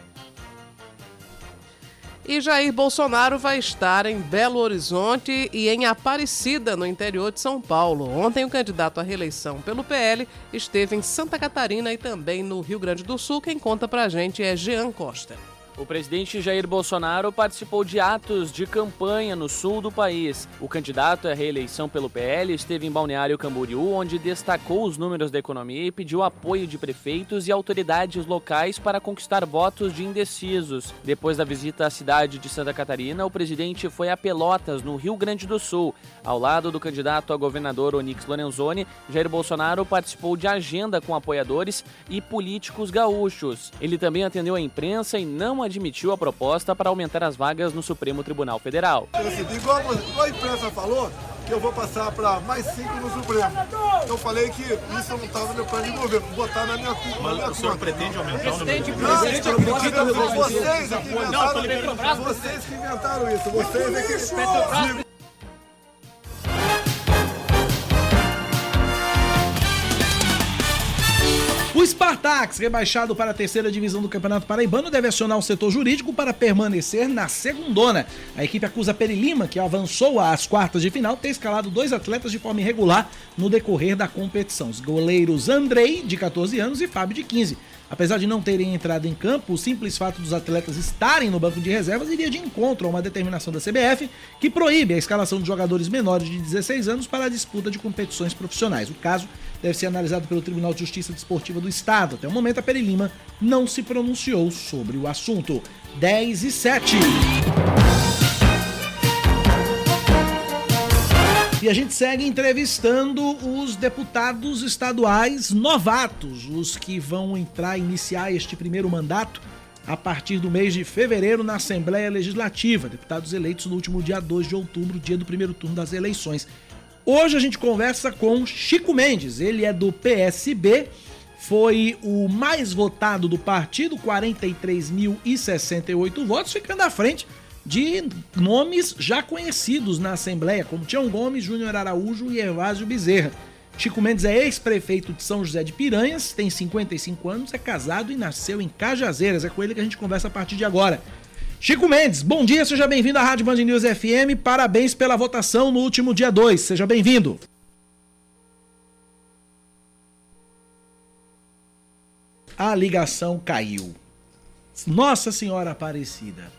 E Jair Bolsonaro vai estar em Belo Horizonte e em Aparecida, no interior de São Paulo. Ontem, o candidato à reeleição pelo PL esteve em Santa Catarina e também no Rio Grande do Sul. Quem conta pra gente é Jean Costa. O presidente Jair Bolsonaro participou de atos de campanha no sul do país. O candidato à reeleição pelo PL esteve em Balneário Camboriú, onde destacou os números da economia e pediu apoio de prefeitos e autoridades locais para conquistar votos de indecisos. Depois da visita à cidade de Santa Catarina, o presidente foi a Pelotas, no Rio Grande do Sul. Ao lado do candidato a governador Onix Lorenzoni, Jair Bolsonaro participou de agenda com apoiadores e políticos gaúchos. Ele também atendeu a imprensa e não admitiu a proposta para aumentar as vagas no Supremo Tribunal Federal. Igual, a imprensa falou, que eu vou passar para mais cinco no Supremo. Eu falei que isso não estava no meu plano de governo, vou botar na minha, Mas na minha o senhor pretende aumentar o número de presidente acredita vocês que inventaram, vocês que inventaram isso, vocês é que... O Spartax, rebaixado para a terceira divisão do Campeonato Paraibano, deve acionar o setor jurídico para permanecer na segundona. A equipe acusa Peri Lima, que avançou às quartas de final, ter escalado dois atletas de forma irregular no decorrer da competição. Os goleiros Andrei, de 14 anos, e Fábio, de 15. Apesar de não terem entrado em campo, o simples fato dos atletas estarem no banco de reservas iria de encontro a uma determinação da CBF que proíbe a escalação de jogadores menores de 16 anos para a disputa de competições profissionais. O caso deve ser analisado pelo Tribunal de Justiça Desportiva do Estado. Até o momento, a Peri Lima não se pronunciou sobre o assunto. 10 e 7. E a gente segue entrevistando os deputados estaduais novatos, os que vão entrar, iniciar este primeiro mandato a partir do mês de fevereiro na Assembleia Legislativa. Deputados eleitos no último dia 2 de outubro, dia do primeiro turno das eleições. Hoje a gente conversa com Chico Mendes, ele é do PSB, foi o mais votado do partido, 43.068 votos, ficando à frente de nomes já conhecidos na Assembleia, como Tião Gomes, Júnior Araújo e Evásio Bezerra. Chico Mendes é ex-prefeito de São José de Piranhas, tem 55 anos, é casado e nasceu em Cajazeiras. É com ele que a gente conversa a partir de agora. Chico Mendes, bom dia, seja bem-vindo à Rádio Band News FM. Parabéns pela votação no último dia 2. Seja bem-vindo. A ligação caiu. Nossa Senhora Aparecida.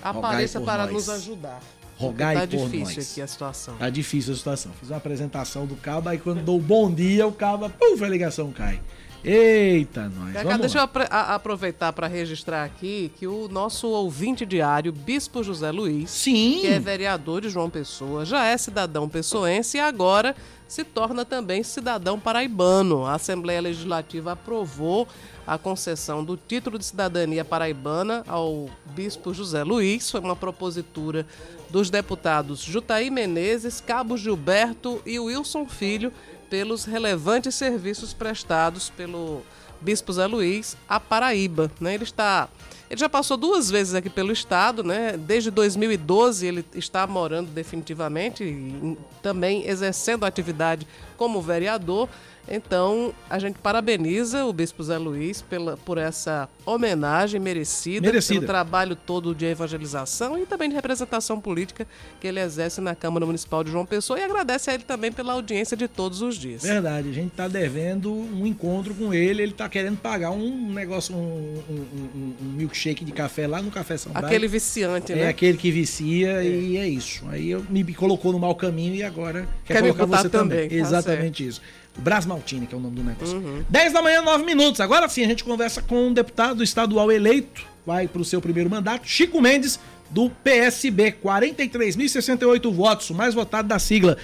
Apareça para nós. nos ajudar. rogai tá por difícil nós. aqui a situação. Tá difícil a situação. Fiz uma apresentação do cabo, aí quando dou bom dia, o cabo, puf, a ligação cai. Eita, nós. Cacá, Vamos deixa lá. eu aproveitar para registrar aqui que o nosso ouvinte diário, Bispo José Luiz, Sim. que é vereador de João Pessoa, já é cidadão pessoense e agora se torna também cidadão paraibano. A Assembleia Legislativa aprovou a concessão do título de cidadania paraibana ao Bispo José Luiz. Foi uma propositura dos deputados Jutaí Menezes, Cabo Gilberto e Wilson Filho pelos relevantes serviços prestados pelo Bispo Zé Luiz à Paraíba. Né? Ele está. Ele já passou duas vezes aqui pelo estado, né? Desde 2012 ele está morando definitivamente e também exercendo atividade como vereador. Então, a gente parabeniza o Bispo Zé Luiz pela, por essa homenagem merecida, Merecida. pelo trabalho todo de evangelização e também de representação política que ele exerce na Câmara Municipal de João Pessoa e agradece a ele também pela audiência de todos os dias. Verdade, a gente tá devendo um encontro com ele, ele tá querendo pagar um negócio, um, um- um- milkshake de café lá no Café São. Aquele viciante, É né? aquele que vicia e é isso. Aí eu me colocou no mau caminho e agora quer, Quer me colocar você também. também, tá Exatamente isso. Brás Maltini, que é o nome do negócio. Uhum. 10 da manhã, 9 minutos. Agora sim, a gente conversa com um deputado estadual eleito, vai para o seu primeiro mandato, Chico Mendes, do PSB. 43.068 votos, o mais votado da sigla.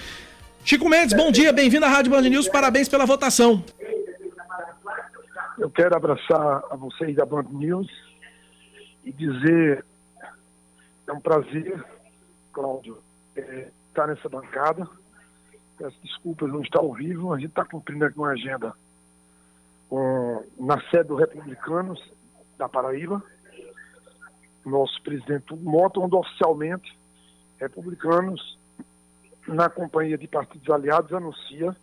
Chico Mendes, bom dia, bem-vindo à Rádio Band News, parabéns pela votação. Eu quero abraçar a vocês da Band News e dizer é um prazer, Cláudio, é, estar nessa bancada. Peço desculpas não estar ao vivo, a gente está cumprindo aqui uma agenda com, na sede do Republicanos da Paraíba. Nosso presidente Mota, onde oficialmente Republicanos, na companhia de partidos aliados, anuncia,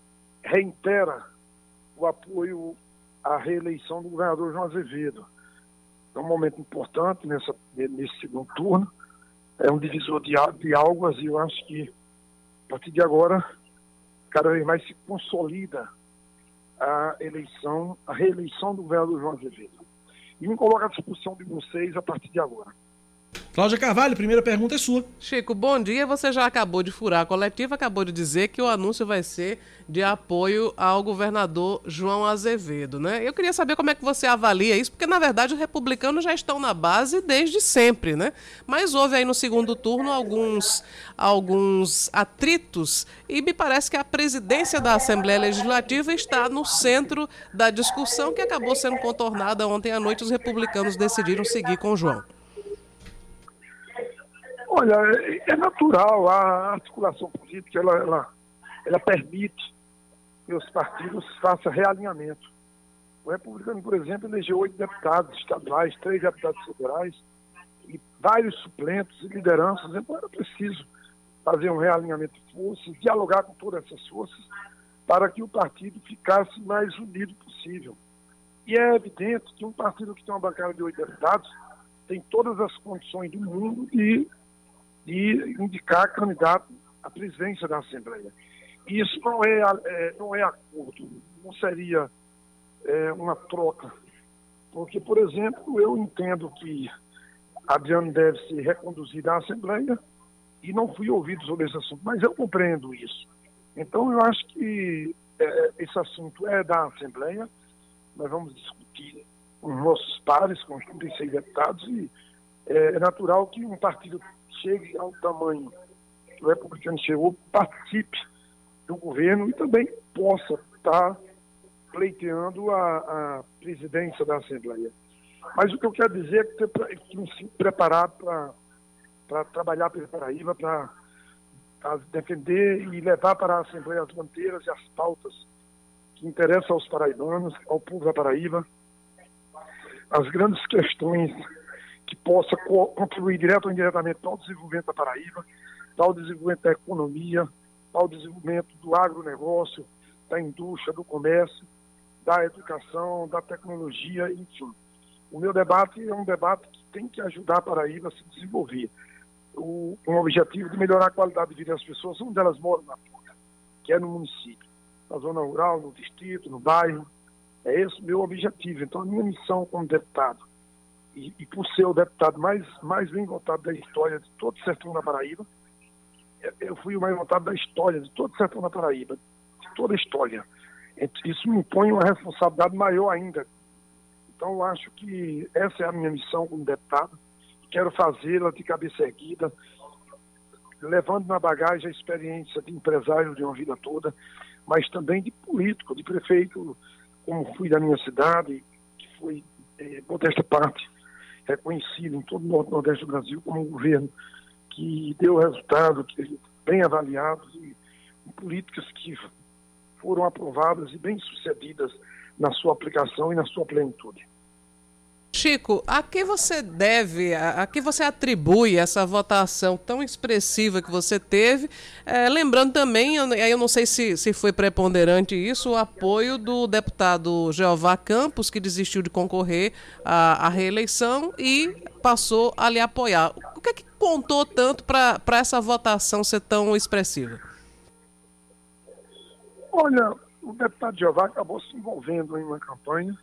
reitera o apoio à reeleição do governador João Azevedo. É um momento importante nessa, nesse segundo turno, é um divisor de, de águas e eu acho que, a partir de agora, cada vez mais se consolida a eleição, a reeleição do governador João Azevedo. E me coloco à disposição de vocês a partir de agora. Cláudia Carvalho, primeira pergunta é sua. Chico, bom dia. Você já acabou de furar a coletiva, acabou de dizer que o anúncio vai ser de apoio ao governador João Azevedo, né? Eu queria saber como é que você avalia isso, porque na verdade os republicanos já estão na base desde sempre, né? Mas houve aí no segundo turno alguns, alguns atritos e me parece que a presidência da Assembleia Legislativa está no centro da discussão que acabou sendo contornada ontem à noite. Os republicanos decidiram seguir com o João. Olha, é- é natural, a articulação política, ela, ela, ela permite que os partidos façam realinhamento. O republicano, por exemplo, elegeu oito deputados estaduais, três deputados federais e vários suplentes e lideranças. Então era preciso fazer um realinhamento de forças, dialogar com todas essas forças para que o partido ficasse mais unido possível. E é evidente que um partido que tem uma bancada de oito deputados tem todas as condições do mundo de, de indicar candidato à presidência da Assembleia. E isso não é, é, não é acordo, não seria é, uma troca. Porque, por exemplo, eu entendo que Adriano deve ser reconduzido à Assembleia e não fui ouvido sobre esse assunto, mas eu compreendo isso. Então, eu acho que é, esse assunto é da Assembleia, nós vamos discutir com os nossos pares, com os 36 deputados, e é, natural que um partido chegue ao tamanho que o republicano chegou, participe do governo e também possa estar pleiteando a, a presidência da Assembleia. Mas o que eu quero dizer é que pre- que me sinto preparado para trabalhar pela Paraíba, para defender e levar para a Assembleia as bandeiras e as pautas que interessam aos paraibanos, ao povo da Paraíba, as grandes questões que possa co- contribuir direto ou indiretamente para o desenvolvimento da Paraíba, para o desenvolvimento da economia, para o desenvolvimento do agronegócio, da indústria, do comércio, da educação, da tecnologia, enfim. O meu debate é um debate que tem que ajudar a Paraíba a se desenvolver. O, objetivo de melhorar a qualidade de vida das pessoas onde elas moram na ponta, que é no município, na zona rural, no distrito, no bairro. É esse o meu objetivo. Então, a minha missão como deputado, e, e por ser o deputado mais, mais bem votado da história de todo o sertão da Paraíba, eu fui o mais votado da história, de todo o sertão da Paraíba, de toda a história. Isso me impõe uma responsabilidade maior ainda. Então, eu acho que essa é a minha missão como deputado. Quero fazê-la de cabeça erguida, levando na bagagem a experiência de empresário de uma vida toda, mas também de político, de prefeito, como fui da minha cidade, que foi, eh, modesta parte, reconhecido em todo o Nordeste do Brasil como um governo que deu resultado, que bem avaliados e políticas que foram aprovadas e bem sucedidas na sua aplicação e na sua plenitude. Chico, a que você deve, a, a que você atribui essa votação tão expressiva que você teve? É, lembrando também, eu, eu não sei se, se foi preponderante isso, o apoio do deputado Jeová Campos, que desistiu de concorrer à, à reeleição e passou a lhe apoiar. O que é que contou tanto para essa votação ser tão expressiva? Olha, o deputado Jeová acabou se envolvendo em uma campanha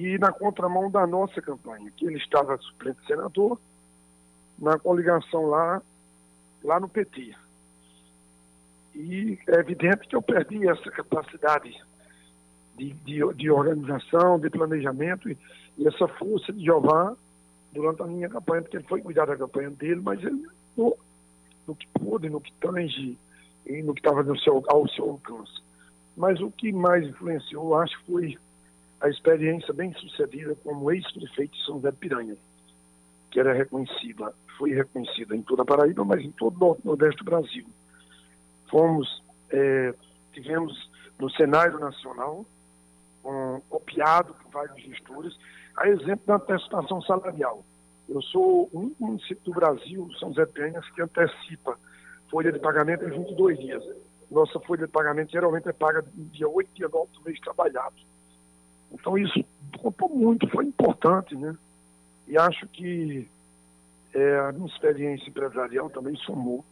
e na contramão da nossa campanha, que ele estava suplente senador, na coligação lá, lá no PT. E é evidente que eu perdi essa capacidade de, de, de organização, de planejamento e, e, essa força de Jeová durante a minha campanha, porque ele foi cuidar da campanha dele, mas ele no, no que pôde, no que tange e no que estava ao seu alcance. Mas o que mais influenciou, acho foi a experiência bem sucedida como ex-prefeito de São José Piranha, que era reconhecida, foi reconhecida em toda a Paraíba, mas em todo o nordeste do Brasil. Fomos, é, tivemos no cenário nacional, um, copiado por vários gestores, a exemplo da antecipação salarial. Eu sou o único município do Brasil, São José de Piranhas, que antecipa folha de pagamento em 22 dias. Nossa folha de pagamento geralmente é paga dia 8, dia 9 do mês trabalhado. Então isso contou muito, foi importante, né? E acho que é, a minha experiência empresarial também somou.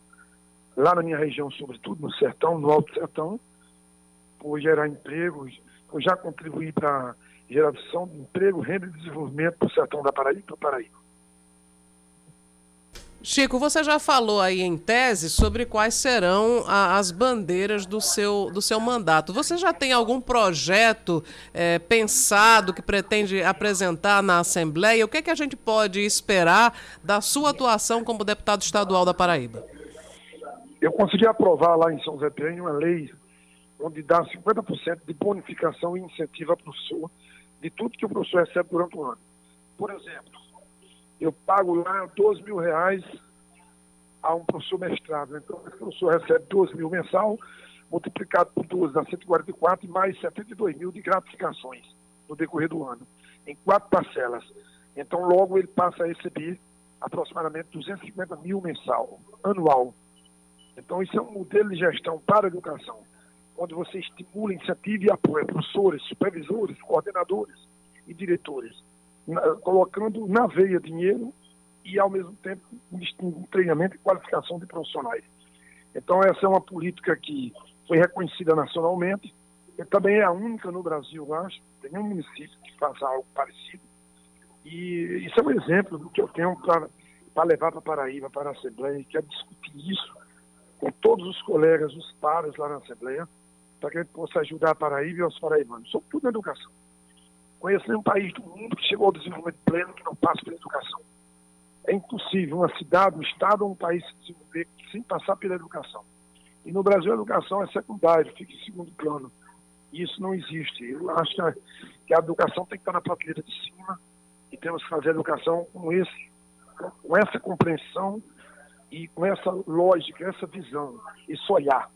Lá na minha região, sobretudo no sertão, no Alto Sertão, por gerar empregos, por já contribuir para geração de emprego, renda e desenvolvimento para o sertão da Paraíba e para Paraíba. Chico, você já falou aí em tese sobre quais serão a, as bandeiras do seu, do seu mandato. Você já tem algum projeto é, pensado que pretende apresentar na Assembleia? O que, é que a gente pode esperar da sua atuação como deputado estadual da Paraíba? Eu consegui aprovar lá em São José Penha uma lei onde dá 50% de bonificação e incentivo ao professor de tudo que o professor recebe durante o ano. Por exemplo, eu pago lá 12 mil reais a um professor mestrado. Então, o professor recebe 12 mil mensal, multiplicado por 12 dá 144 e mais 72 mil de gratificações no decorrer do ano, em quatro parcelas. Então, logo ele passa a receber aproximadamente 250 mil mensal, anual. Então, isso é um modelo de gestão para a educação, onde você estimula, incentiva e apoia professores, supervisores, coordenadores e diretores colocando na veia dinheiro e, ao mesmo tempo, em treinamento e qualificação de profissionais. Então, essa é uma política que foi reconhecida nacionalmente, e também é a única no Brasil, eu acho, tem um município que faça algo parecido. E isso é um exemplo do que eu tenho para levar para Paraíba, para a Assembleia, que é discutir isso com todos os colegas, os pares lá na Assembleia, para que a gente possa ajudar a Paraíba e os paraibanos, sobretudo na educação. Conheço nenhum país do mundo que chegou ao desenvolvimento pleno que não passa pela educação. É impossível uma cidade, um estado ou um país se desenvolver sem passar pela educação. E no Brasil a educação é secundária, fica em segundo plano. E isso não existe. Eu acho que a educação tem que estar na prateleira de cima e temos que fazer a educação com, esse, com essa compreensão e com essa lógica, essa visão, esse olhar.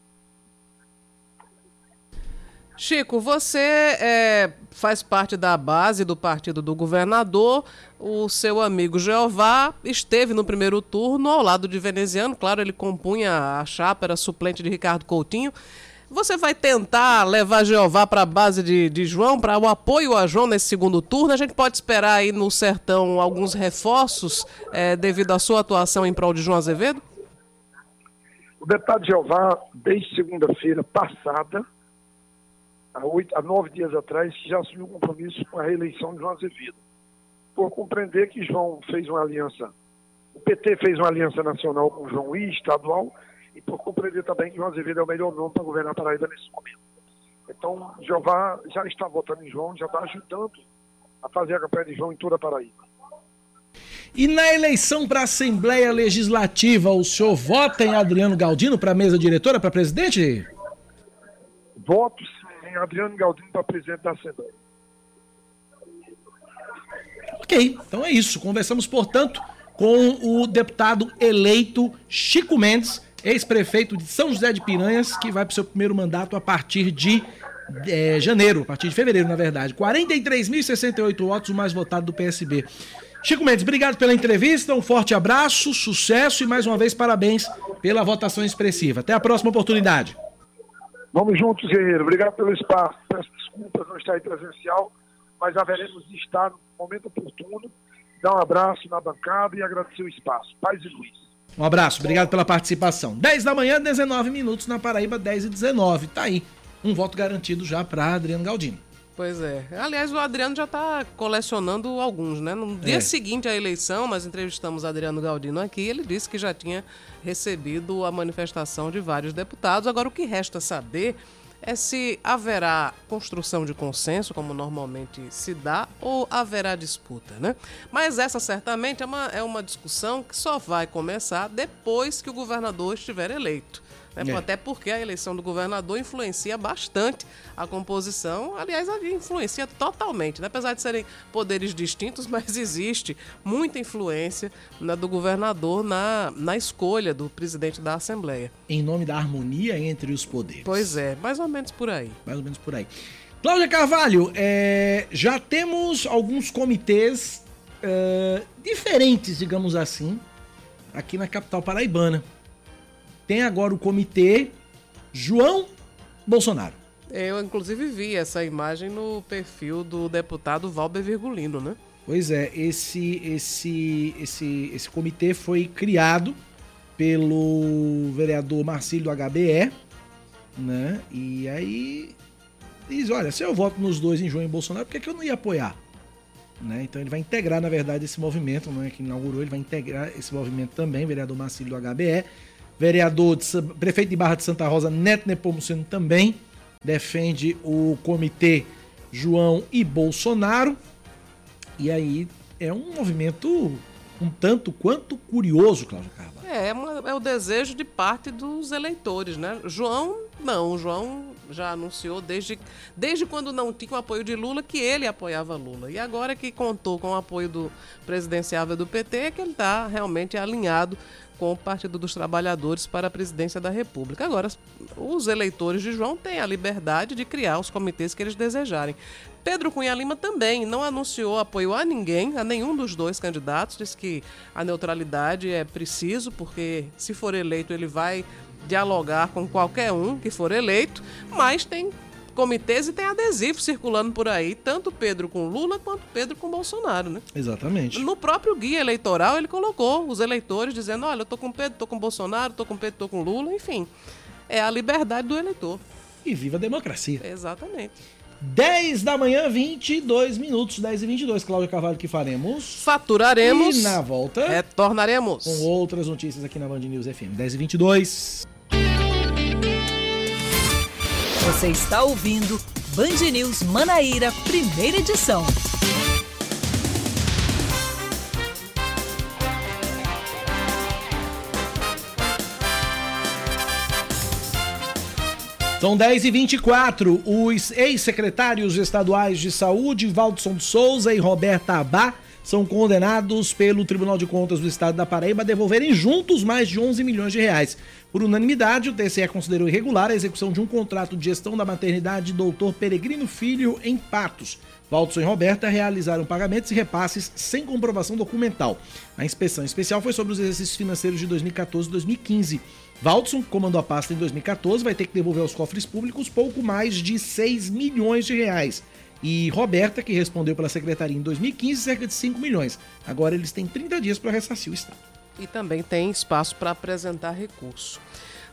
Chico, você é, faz parte da base do partido do governador. O seu amigo Jeová esteve no primeiro turno ao lado de veneziano. Claro, ele compunha a chapa, era suplente de Ricardo Coutinho. Você vai tentar levar Jeová para a base de, de João, para o apoio a João nesse segundo turno? A gente pode esperar aí no sertão alguns reforços é, devido à sua atuação em prol de João Azevedo? O deputado Jeová, desde segunda-feira passada, há, oito, há nove dias atrás, que já assumiu o compromisso com a reeleição de João Azevedo. Por compreender que João fez uma aliança, o PT fez uma aliança nacional com João e estadual, e por compreender também que João Azevedo é o melhor nome para governar a Paraíba nesse momento. Então, Jeová já está votando em João, já está ajudando a fazer a campanha de João em toda a Paraíba. E na eleição para a Assembleia Legislativa, o senhor vota em Adriano Galdino para a mesa diretora, para presidente? Voto em Adriano Galdino para presidente da Assembleia. Ok, então é isso. Conversamos, portanto, com o deputado eleito Chico Mendes, ex-prefeito de São José de Piranhas, que vai para o seu primeiro mandato a partir de é, janeiro, a partir de fevereiro, na verdade. 43.068 votos, o mais votado do PSB. Chico Mendes, obrigado pela entrevista, um forte abraço, sucesso e mais uma vez parabéns pela votação expressiva. Até a próxima oportunidade. Vamos juntos, guerreiro. Obrigado pelo espaço. Peço desculpas não estar aí presencial, mas haveremos de estar no momento oportuno. Dar um abraço na bancada e agradecer o espaço. Paz e luz. Um abraço, obrigado pela participação. 10 da manhã, 19 minutos na Paraíba, 10 e 19. Tá aí. Um voto garantido já para Adriano Galdino. Pois é. Aliás, o Adriano já está colecionando alguns, né? No dia É. seguinte à eleição, nós entrevistamos Adriano Galdino aqui, ele disse que já tinha recebido a manifestação de vários deputados. Agora, o que resta saber é se haverá construção de consenso, como normalmente se dá, ou haverá disputa, né? Mas essa certamente é uma, é uma discussão que só vai começar depois que o governador estiver eleito. Né? É. Até porque a eleição do governador influencia bastante a composição, aliás, ali influencia totalmente, né? apesar de serem poderes distintos, mas existe muita influência né, do governador na, na escolha do presidente da Assembleia. Em nome da harmonia entre os poderes. Pois é, mais ou menos por aí. Mais ou menos por aí. Cláudia Carvalho, é, já temos alguns comitês é, diferentes, digamos assim, aqui na capital paraibana. Tem agora o comitê João Bolsonaro. Eu, inclusive, vi essa imagem no perfil do deputado Valber Virgulino, né? Pois é, esse, esse, esse, esse comitê foi criado pelo vereador Marcílio HBE, né? E aí diz, olha, se eu voto nos dois em João e Bolsonaro, por que, que eu não ia apoiar? Né? Então ele vai integrar, na verdade, esse movimento, né, que inaugurou, ele vai integrar esse movimento também, vereador Marcílio do HBE, vereador, de, prefeito de Barra de Santa Rosa, Neto Nepomuceno também, defende o comitê João e Bolsonaro, e aí é um movimento um tanto quanto curioso, Cláudio Carvalho. É, é, uma- é o desejo de parte dos eleitores, né? João, não. João já anunciou desde, desde quando não tinha o apoio de Lula que ele apoiava Lula. E agora que contou com o apoio do presidenciável do PT, é que ele está realmente alinhado com o Partido dos Trabalhadores para a presidência da República. Agora, os eleitores de João têm a liberdade de criar os comitês que eles desejarem. Pedro Cunha Lima também não anunciou apoio a ninguém, a nenhum dos dois candidatos, disse que a neutralidade é preciso, porque se for eleito ele vai dialogar com qualquer um que for eleito, mas tem comitês e tem adesivos circulando por aí, tanto Pedro com Lula quanto Pedro com Bolsonaro, né? Exatamente. No próprio guia eleitoral ele colocou os eleitores dizendo, olha, eu tô com Pedro, tô com Bolsonaro, tô com Pedro, tô com Lula, enfim. É a liberdade do eleitor. E viva a democracia. Exatamente. 10 da manhã, 22 minutos, 10 e 22, Cláudio Carvalho, que faremos? Faturaremos. E na volta, retornaremos. Com outras notícias aqui na Band News FM. 10 e 22. Você está ouvindo Band News Manaíra, primeira edição. São 10 e 24 Os ex-secretários estaduais de saúde, Valdson Souza e Roberta Abá, são condenados pelo Tribunal de Contas do Estado da Paraíba a devolverem juntos mais de 11 milhões de reais. Por unanimidade, o TCE considerou irregular a execução de um contrato de gestão da maternidade Doutor Peregrino Filho em Patos. Valdson e Roberta realizaram pagamentos e repasses sem comprovação documental. A inspeção especial foi sobre os exercícios financeiros de 2014 e 2015. Valdson, comandou a pasta em 2014, vai ter que devolver aos cofres públicos pouco mais de 6 milhões de reais. E Roberta, que respondeu pela secretaria em 2015, cerca de 5 milhões. Agora eles têm 30 dias para ressarcir o Estado. E também tem espaço para apresentar recurso.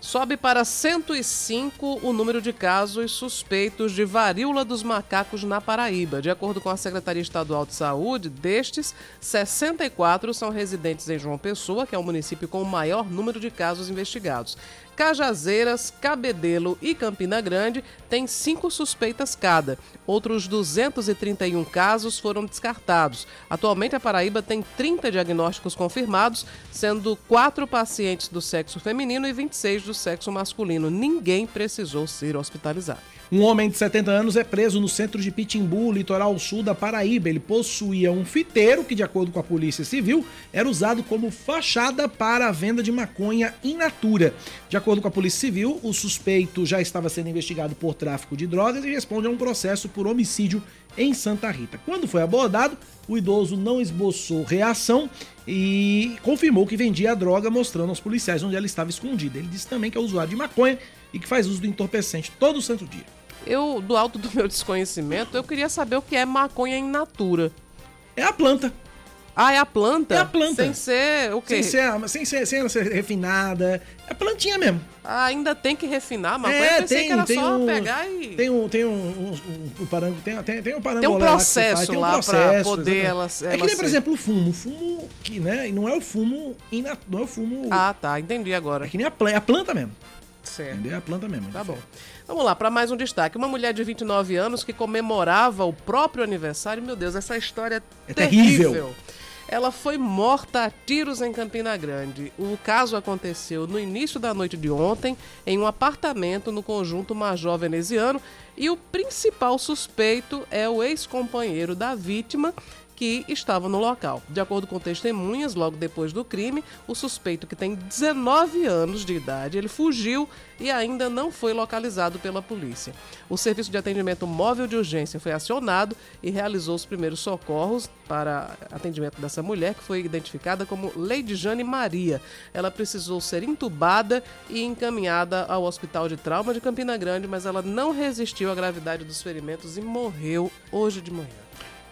Sobe para 105 o número de casos suspeitos de varíola dos macacos na Paraíba. De acordo com a Secretaria Estadual de Saúde, destes, 64 são residentes em João Pessoa, que é o município com o maior número de casos investigados. Cajazeiras, Cabedelo e Campina Grande têm cinco suspeitas cada. Outros 231 casos foram descartados. Atualmente, a Paraíba tem 30 diagnósticos confirmados, sendo quatro pacientes do sexo feminino e 26 do sexo masculino. Ninguém precisou ser hospitalizado. Um homem de 70 anos é preso no centro de Pitimbu, litoral sul da Paraíba. Ele possuía um fiteiro que, de acordo com a Polícia Civil, era usado como fachada para a venda de maconha in natura. De acordo com a Polícia Civil, o suspeito já estava sendo investigado por tráfico de drogas e responde a um processo por homicídio em Santa Rita. Quando foi abordado, o idoso não esboçou reação e confirmou que vendia a droga, mostrando aos policiais onde ela estava escondida. Ele disse também que é usuário de maconha e que faz uso do entorpecente todo santo dia. Eu, do alto do meu desconhecimento, eu queria saber o que é maconha in natura. É a planta. Ah, é a planta? É a planta. Sem ser o quê? Sem ser, sem ser, sem ela ser refinada. É plantinha mesmo. Ah, ainda tem que refinar a maconha? É, eu tem, que era tem só um, pegar e... Tem um, tem um, um, um, um parango, tem, tem, tem um Tem um lá processo faz, tem um lá pra processo, poder exatamente. ela- É que nem, por exemplo, o fumo. O fumo, que, né, não é o fumo, não é o fumo... Ah, tá, entendi agora. É que nem a, é a planta mesmo. Certo. Entendeu? É a planta mesmo. Tá bom. Vamos lá, para mais um destaque. Uma mulher de 29 anos que comemorava o próprio aniversário. Meu Deus, essa história é, É terrível. Ela foi morta a tiros em Campina Grande. O caso aconteceu no início da noite de ontem, em um apartamento no conjunto Major Veneziano, e o principal suspeito é o ex-companheiro da vítima, que estava no local. De acordo com testemunhas, logo depois do crime, o suspeito, que tem 19 anos de idade, ele fugiu e ainda não foi localizado pela polícia. O serviço de atendimento móvel de urgência foi acionado e realizou os primeiros socorros para atendimento dessa mulher, que foi identificada como Lady Jane Maria. Ela precisou ser entubada e encaminhada ao Hospital de Trauma de Campina Grande, mas ela não resistiu à gravidade dos ferimentos e morreu hoje de manhã.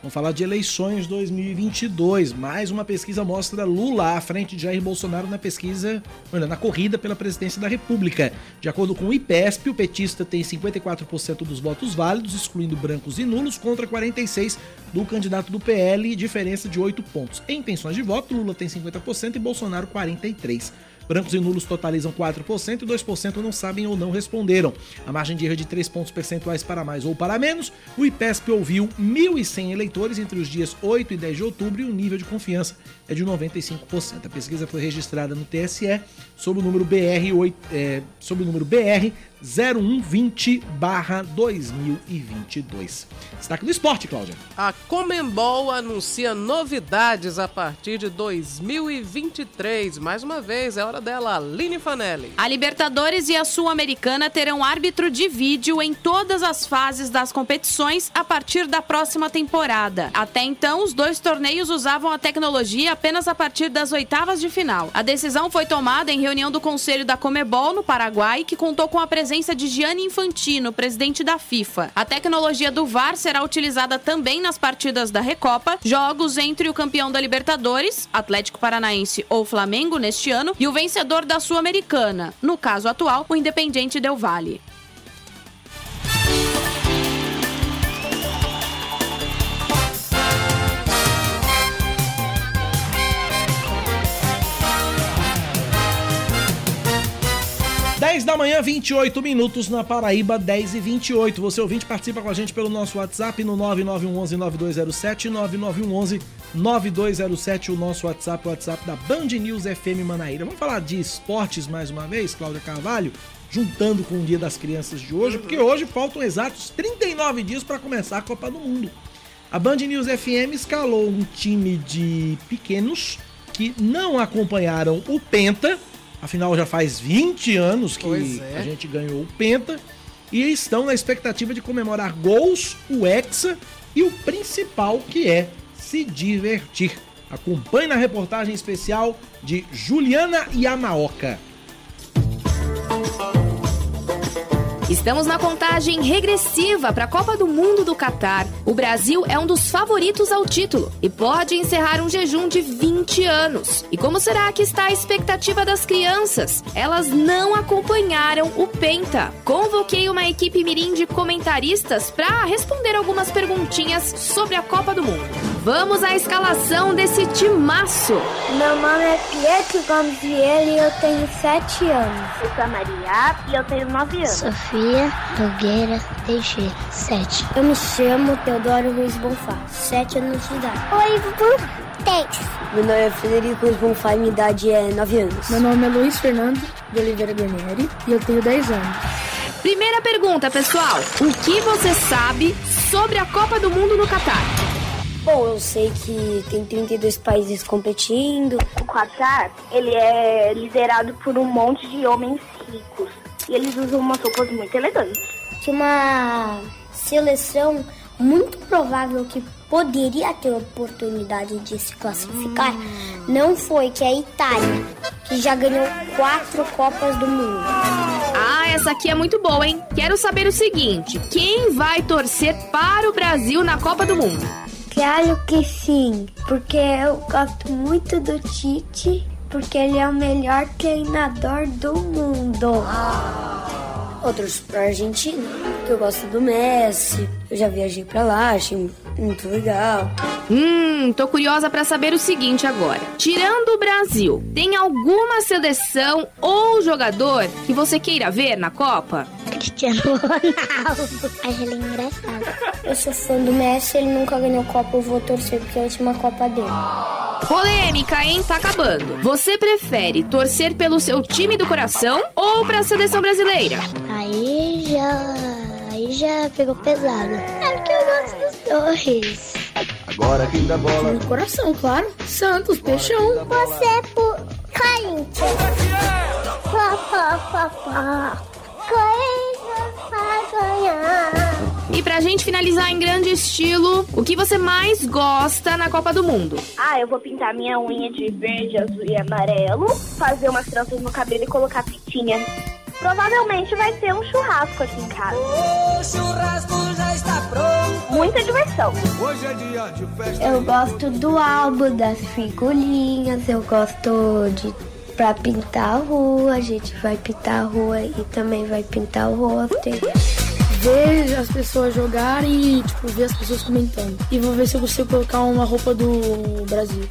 Vamos falar de eleições 2022. Mais uma pesquisa mostra Lula à frente de Jair Bolsonaro na pesquisa, olha, na corrida pela presidência da República. De acordo com o IPESP, o petista tem 54% dos votos válidos, excluindo brancos e nulos, contra 46% do candidato do PL, diferença de 8 pontos. Em intenções de voto, Lula tem 50% e Bolsonaro 43%. Brancos e nulos totalizam 4% e 2% não sabem ou não responderam. A margem de erro é de 3 pontos percentuais para mais ou para menos. O IPESP ouviu 1.100 eleitores entre os dias 8 e 10 de outubro e o nível de confiança é de 95%. A pesquisa foi registrada no TSE sob o número BR, 8, é, sob o número BR 0120-2022. Destaque do esporte, Cláudia. A Comembol anuncia novidades a partir de 2023. Mais uma vez, é hora dela, Aline Fanelli. A Libertadores e a Sul-Americana terão árbitro de vídeo em todas as fases das competições a partir da próxima temporada. Até então, os dois torneios usavam a tecnologia apenas a partir das oitavas de final. A decisão foi tomada em reunião do Conselho da Comebol no Paraguai, que contou com a presença de Gianni Infantino, presidente da FIFA. A tecnologia do VAR será utilizada também nas partidas da Recopa, jogos entre o campeão da Libertadores, Atlético Paranaense ou Flamengo neste ano, e o vencedor da Sul-Americana, no caso atual, o Independiente Del Valle. 10 da manhã, 28 minutos na Paraíba, 10 e 28. Você ouvinte participa com a gente pelo nosso WhatsApp no 9911-9207, 9911-9207, o nosso WhatsApp, o WhatsApp da Band News FM Manaíra. Vamos falar de esportes mais uma vez, Cláudia Carvalho, juntando com o Dia das Crianças de hoje, porque hoje faltam exatos 39 dias para começar a Copa do Mundo. A Band News FM escalou um time de pequenos que não acompanharam o Penta, afinal já faz 20 anos que é. a gente ganhou o Penta, e estão na expectativa de comemorar gols, o Hexa e o principal que é se divertir. Acompanhe na reportagem especial de Juliana Yamaoka. Estamos na contagem regressiva para a Copa do Mundo do Catar. O Brasil é um dos favoritos ao título e pode encerrar um jejum de 20 anos. E como será que está a expectativa das crianças? Elas não acompanharam o Penta. Convoquei uma equipe mirim de comentaristas para responder algumas perguntinhas sobre a Copa do Mundo. Vamos à escalação desse timaço. Meu nome é Pietro Gomes Vieira e eu tenho 7 anos. Eu sou a Maria e eu tenho 9 anos. Sofia Nogueira Teixeira, 7. Eu me chamo Teodoro Ruiz Bonfá, 7 anos de idade. Oi, Bubu. 10. Meu nome é Federico Ruiz Bonfá e minha idade é 9 anos. Meu nome é Luiz Fernando de Oliveira Guarnieri e eu tenho 10 anos. Primeira pergunta, pessoal. O que você sabe sobre a Copa do Mundo no Catar? Bom, eu sei que tem 32 países competindo. O Qatar, ele é liderado por um monte de homens ricos. E eles usam umas roupas muito elegantes. Que uma seleção muito provável que poderia ter oportunidade de se classificar não foi que é a Itália, que já ganhou quatro Copas do Mundo. Ah, essa aqui é muito boa, hein? Quero saber o seguinte: quem vai torcer para o Brasil na Copa do Mundo? Claro que sim, porque eu gosto muito do Tite, porque ele é o melhor treinador do mundo. Outros pra Argentina, que eu gosto do Messi. Eu já viajei pra lá, achei muito legal. Hum, tô curiosa para saber o seguinte agora. Tirando o Brasil, tem alguma seleção ou jogador que você queira ver na Copa? Cristiano Ronaldo. Acho ele engraçado. Eu sou fã do Messi, ele nunca ganhou Copa, eu vou torcer porque é a última Copa dele. Polêmica, hein? Tá acabando. Você prefere torcer pelo seu time do coração ou pra seleção brasileira? Aí já. Aí já pegou pesado. É porque eu gosto dos dois. Agora quem dá bola. No coração, claro. Santos, peixão. Você é por Corinthians. Pá, pá, pá, pá. Corinthians vai ganhar. E pra gente finalizar em grande estilo, o que você mais gosta na Copa do Mundo? Ah, eu vou pintar minha unha de verde, azul e amarelo, fazer umas tranças no cabelo e colocar fitinha. Provavelmente vai ter um churrasco aqui em casa. O churrasco já está pronto. Muita diversão. Hoje é dia de festa. Eu gosto do álbum, das figurinhas, eu gosto de pra pintar a rua, a gente vai pintar a rua e também vai pintar o rosto. Ver as pessoas jogarem e tipo, ver as pessoas comentando. E vou ver se eu consigo colocar uma roupa do Brasil.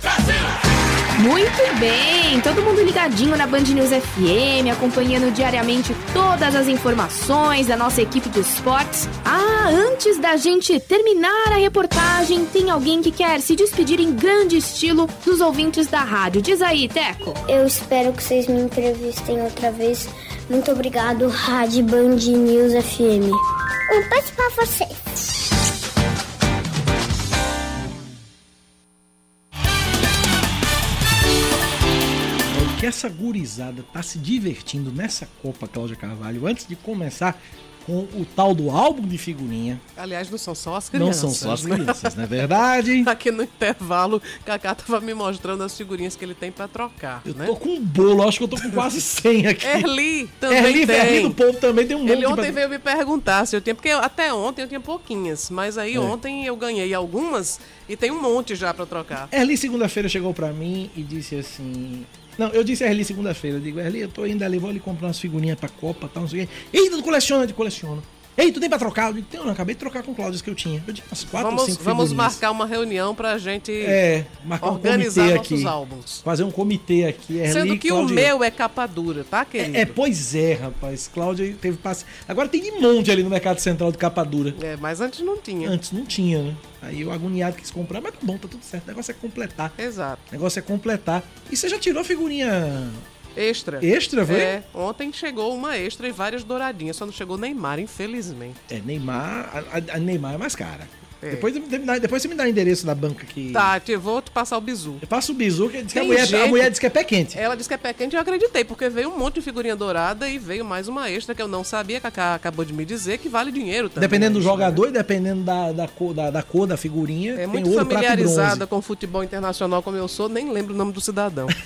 Muito bem! Todo mundo ligadinho na Band News FM, acompanhando diariamente todas as informações da nossa equipe de esportes. Ah, antes da gente terminar a reportagem, tem alguém que quer se despedir em grande estilo dos ouvintes da rádio. Diz aí, Teco. Eu espero que vocês me entrevistem outra vez. Muito obrigado, Rádio Band News FM. Um beijo pra vocês. que essa gurizada tá se divertindo nessa Copa Cláudia Carvalho antes de começar com o tal do álbum de figurinha. Aliás, não são só as Não crianças. são só as né? crianças, não é verdade? Aqui no intervalo, Kaká tava me mostrando as figurinhas que ele tem pra trocar, Eu né? tô com um bolo, acho que eu tô com quase 100 aqui. Erli também Erli, tem. Erli do povo também tem um monte Ele ontem veio me perguntar se eu tinha, porque até ontem eu tinha pouquinhas, mas aí É. ontem eu ganhei algumas e tem um monte já pra trocar. Erli segunda-feira chegou pra mim e disse assim. Não, eu disse a Erli segunda-feira. Eu digo, Erli, eu tô indo ali, vou ali comprar umas figurinhas pra Copa, tal, não sei o quê. Tu coleciona, tu coleciona. Ei, tu tem pra trocar? Eu digo, não, acabei de trocar com o Cláudio, que eu tinha. Eu digo, umas quatro ou Vamos, cinco vamos figurinhas. marcar uma reunião pra gente É, marcar organizar um nossos aqui. álbuns. Fazer um comitê aqui. Erli, Sendo que Cláudio- o meu é capa dura, tá, querido? É, é, pois é, rapaz. Cláudia teve passe. Agora tem de monte ali no Mercado Central de capa dura. É, mas antes não tinha. Antes não tinha, né? Aí eu agoniado quis comprar, mas tá bom, tá tudo certo. O negócio é completar. Exato. O negócio é completar. E você já tirou a figurinha Extra. Extra, foi? É, ontem chegou uma extra e várias douradinhas, só não chegou Neymar, infelizmente. É, Neymar. A, a- a Neymar é mais cara. É. Depois, você me dá- depois você me dá o endereço da banca que. Tá, te vou te passar o bizu. Eu passo o bizu, que diz que a mulher, a gente- mulher diz que é pé quente. Ela disse que é pé quente e eu acreditei, porque veio um monte de figurinha dourada e veio mais uma extra que eu não sabia, que a Cacá acabou de me dizer, que vale dinheiro também. Dependendo do a extra, jogador e dependendo da, da, cor, da, da cor da figurinha, É muito ouro, familiarizada com futebol internacional como eu sou, nem lembro o nome do cidadão.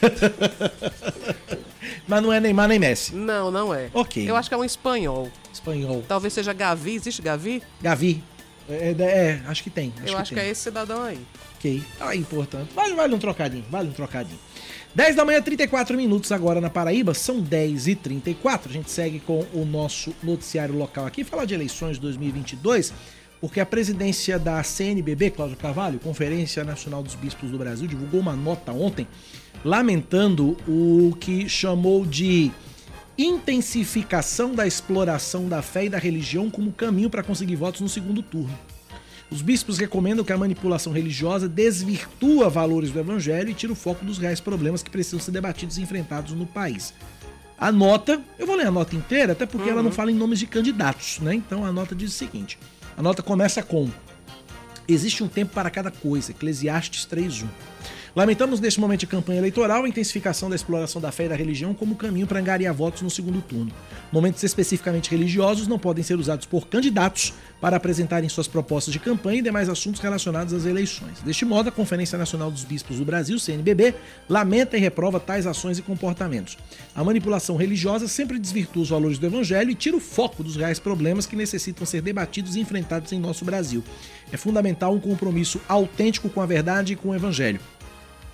Mas não é Neymar nem Messi. Não, não é. Ok. Eu acho que é um espanhol. Espanhol. Talvez seja Gavi. Existe Gavi? Gavi. É, é, é, acho que tem. Eu acho que, tem. é esse cidadão aí. Ok. Ah, importante. Vale, vale um trocadinho, vale um trocadinho. 10 da manhã, 34 minutos agora na Paraíba, são 10 e 34 A gente segue com o nosso noticiário local aqui, falar de eleições de 2022, porque a presidência da CNBB, Cláudio Carvalho, Conferência Nacional dos Bispos do Brasil, divulgou uma nota ontem lamentando o que chamou de intensificação da exploração da fé e da religião como caminho para conseguir votos no segundo turno. Os bispos recomendam que a manipulação religiosa desvirtua valores do evangelho e tira o foco dos reais problemas que precisam ser debatidos e enfrentados no país. A nota, eu vou ler a nota inteira, até porque uhum. ela não fala em nomes de candidatos, né? Então a nota diz o seguinte: a nota começa com: Existe um tempo para cada coisa, Eclesiastes 3:1. Lamentamos neste momento de campanha eleitoral a intensificação da exploração da fé e da religião como caminho para angariar votos no segundo turno. Momentos especificamente religiosos não podem ser usados por candidatos para apresentarem suas propostas de campanha e demais assuntos relacionados às eleições. Deste modo, a Conferência Nacional dos Bispos do Brasil, CNBB, lamenta e reprova tais ações e comportamentos. A manipulação religiosa sempre desvirtua os valores do evangelho e tira o foco dos reais problemas que necessitam ser debatidos e enfrentados em nosso Brasil. É fundamental um compromisso autêntico com a verdade e com o evangelho.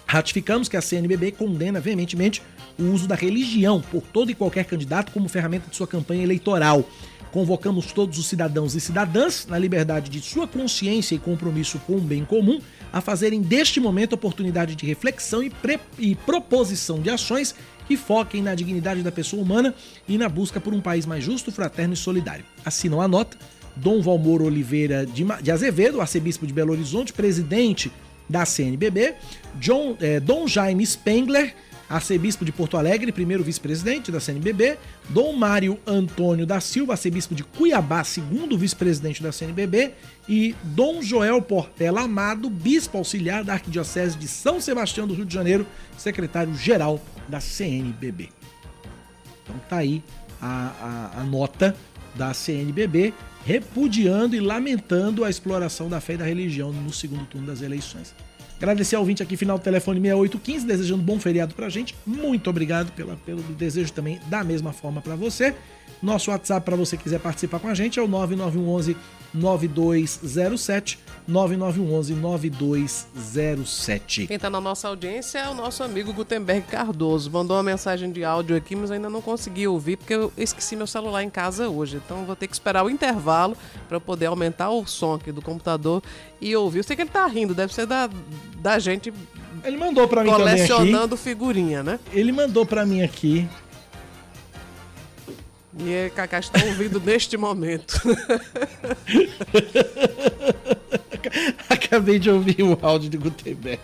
Ratificamos que a CNBB condena veementemente o uso da religião por todo e qualquer candidato como ferramenta de sua campanha eleitoral. Convocamos todos os cidadãos e cidadãs, na liberdade de sua consciência e compromisso com o bem comum, a fazerem deste momento oportunidade de reflexão e, e proposição de ações que foquem na dignidade da pessoa humana e na busca por um país mais justo, fraterno e solidário. Assinam a nota Dom Valmor Oliveira de Azevedo, arcebispo de Belo Horizonte, presidente da CNBB, John, é, Dom Jaime Spengler, arcebispo de Porto Alegre, primeiro vice-presidente da CNBB, Dom Mário Antônio da Silva, arcebispo de Cuiabá, segundo vice-presidente da CNBB, e Dom Joel Portela Amado, bispo auxiliar da Arquidiocese de São Sebastião do Rio de Janeiro, secretário-geral da CNBB. Então tá aí a, a, a nota da CNBB repudiando e lamentando a exploração da fé e da religião no segundo turno das eleições. Agradecer ao ouvinte aqui, final do telefone 6815, desejando bom feriado pra gente. Muito obrigado pela, pelo desejo também da mesma forma para você. Nosso WhatsApp para você quiser participar com a gente é o 9911 9207 9911 9207. Quem está na nossa audiência é o nosso amigo Gutenberg Cardoso. Mandou uma mensagem de áudio aqui, mas ainda não consegui ouvir porque eu esqueci meu celular em casa hoje. Então vou ter que esperar o intervalo para poder aumentar o som aqui do computador e ouvir. Eu sei que ele tá rindo, deve ser da, da gente ele mandou para mim colecionando figurinha, né? Ele mandou para mim aqui e a Cacá está ouvindo neste momento. Acabei de ouvir o áudio de Gutenberg.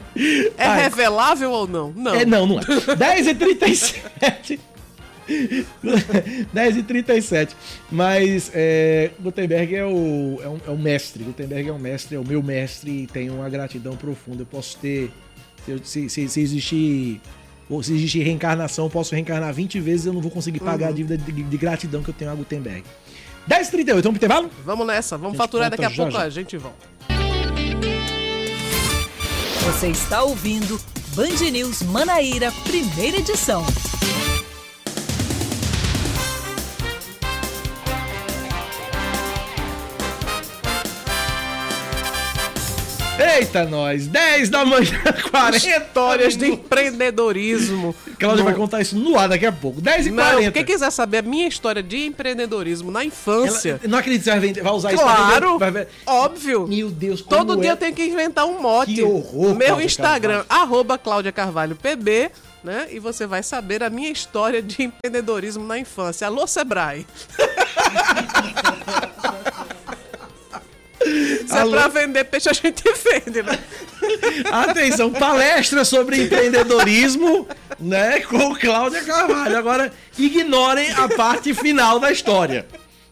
É Ai, revelável ou não? Não. É, não, não é. 10h37. 10h37. Mas é, Gutenberg é o, é, um, é o mestre. Gutenberg é um mestre, é o meu mestre e tenho uma gratidão profunda. Eu posso ter. Se, se, se existir ou se existe reencarnação, eu posso reencarnar 20 vezes e eu não vou conseguir pagar uhum. a dívida de, de, gratidão que eu tenho a Gutenberg. 10h38, vamos pro intervalo? Vamos nessa, vamos faturar daqui a já, pouco, já. a gente volta. Você está ouvindo Band News Manaíra, primeira edição. Eita, nós! 10 da manhã, 40 Histórias de empreendedorismo. Cláudia no... vai contar isso no ar daqui a pouco. 10 e não, 40 Quem quiser saber a minha história de empreendedorismo na infância. Ela, não acredito que você vai, usar isso Claro! Vai óbvio! Meu Deus, Todo dia é? eu tenho que inventar um mote. Que horror! Meu Cláudia Instagram, arroba Cláudia Carvalho PB. Né? E você vai saber a minha história de empreendedorismo na infância. Alô, Sebrae! Se Alô? é pra vender peixe, a gente vende, né? Atenção, palestra sobre empreendedorismo, né? Com Cláudia Carvalho. Agora, ignorem a parte final da história.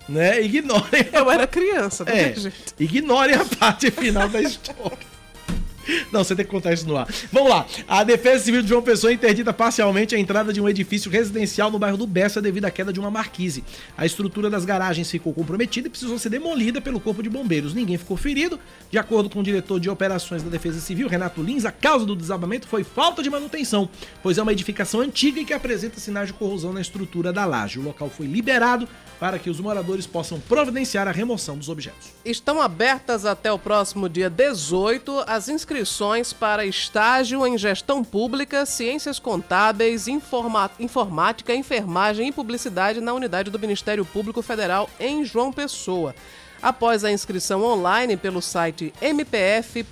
Né? Ignorem. Eu era criança, né, é, gente? Ignorem a parte final da história. Não, você tem que contar isso no ar. Vamos lá. A Defesa Civil de João Pessoa interdita parcialmente a entrada de um edifício residencial no bairro do Bessa devido à queda de uma marquise. A estrutura das garagens ficou comprometida e precisou ser demolida pelo Corpo de Bombeiros. Ninguém ficou ferido. De acordo com o diretor de operações da Defesa Civil, Renato Lins, a causa do desabamento foi falta de manutenção, pois é uma edificação antiga e que apresenta sinais de corrosão na estrutura da laje. O local foi liberado para que os moradores possam providenciar a remoção dos objetos. Estão abertas até o próximo dia 18 as inscrições para estágio em gestão pública, ciências contábeis, informática, enfermagem e publicidade na unidade do Ministério Público Federal em João Pessoa. Após a inscrição online pelo site mpf.mp.br/pb,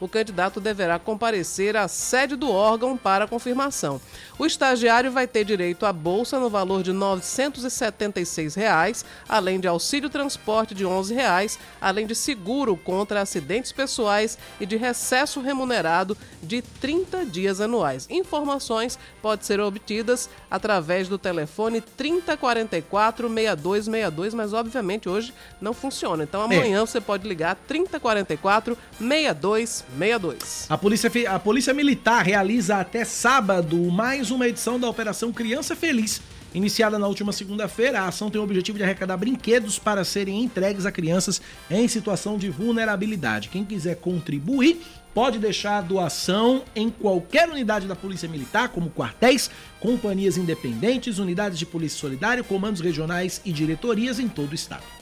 o candidato deverá comparecer à sede do órgão para confirmação. O estagiário vai ter direito à bolsa no valor de 976 reais, além de auxílio transporte de 11 reais, além de seguro contra acidentes pessoais e de recesso remunerado de 30 dias anuais. Informações podem ser obtidas através do telefone 3044 6262, mas obviamente hoje não funciona. Então amanhã é. você pode ligar 3044 6262. A Polícia, a Polícia Militar realiza até sábado mais uma edição da Operação Criança Feliz. Iniciada na última segunda-feira, a ação tem o objetivo de arrecadar brinquedos para serem entregues a crianças em situação de vulnerabilidade. Quem quiser contribuir pode deixar a doação em qualquer unidade da Polícia Militar, como quartéis, companhias independentes, unidades de polícia solidária, comandos regionais e diretorias em todo o estado.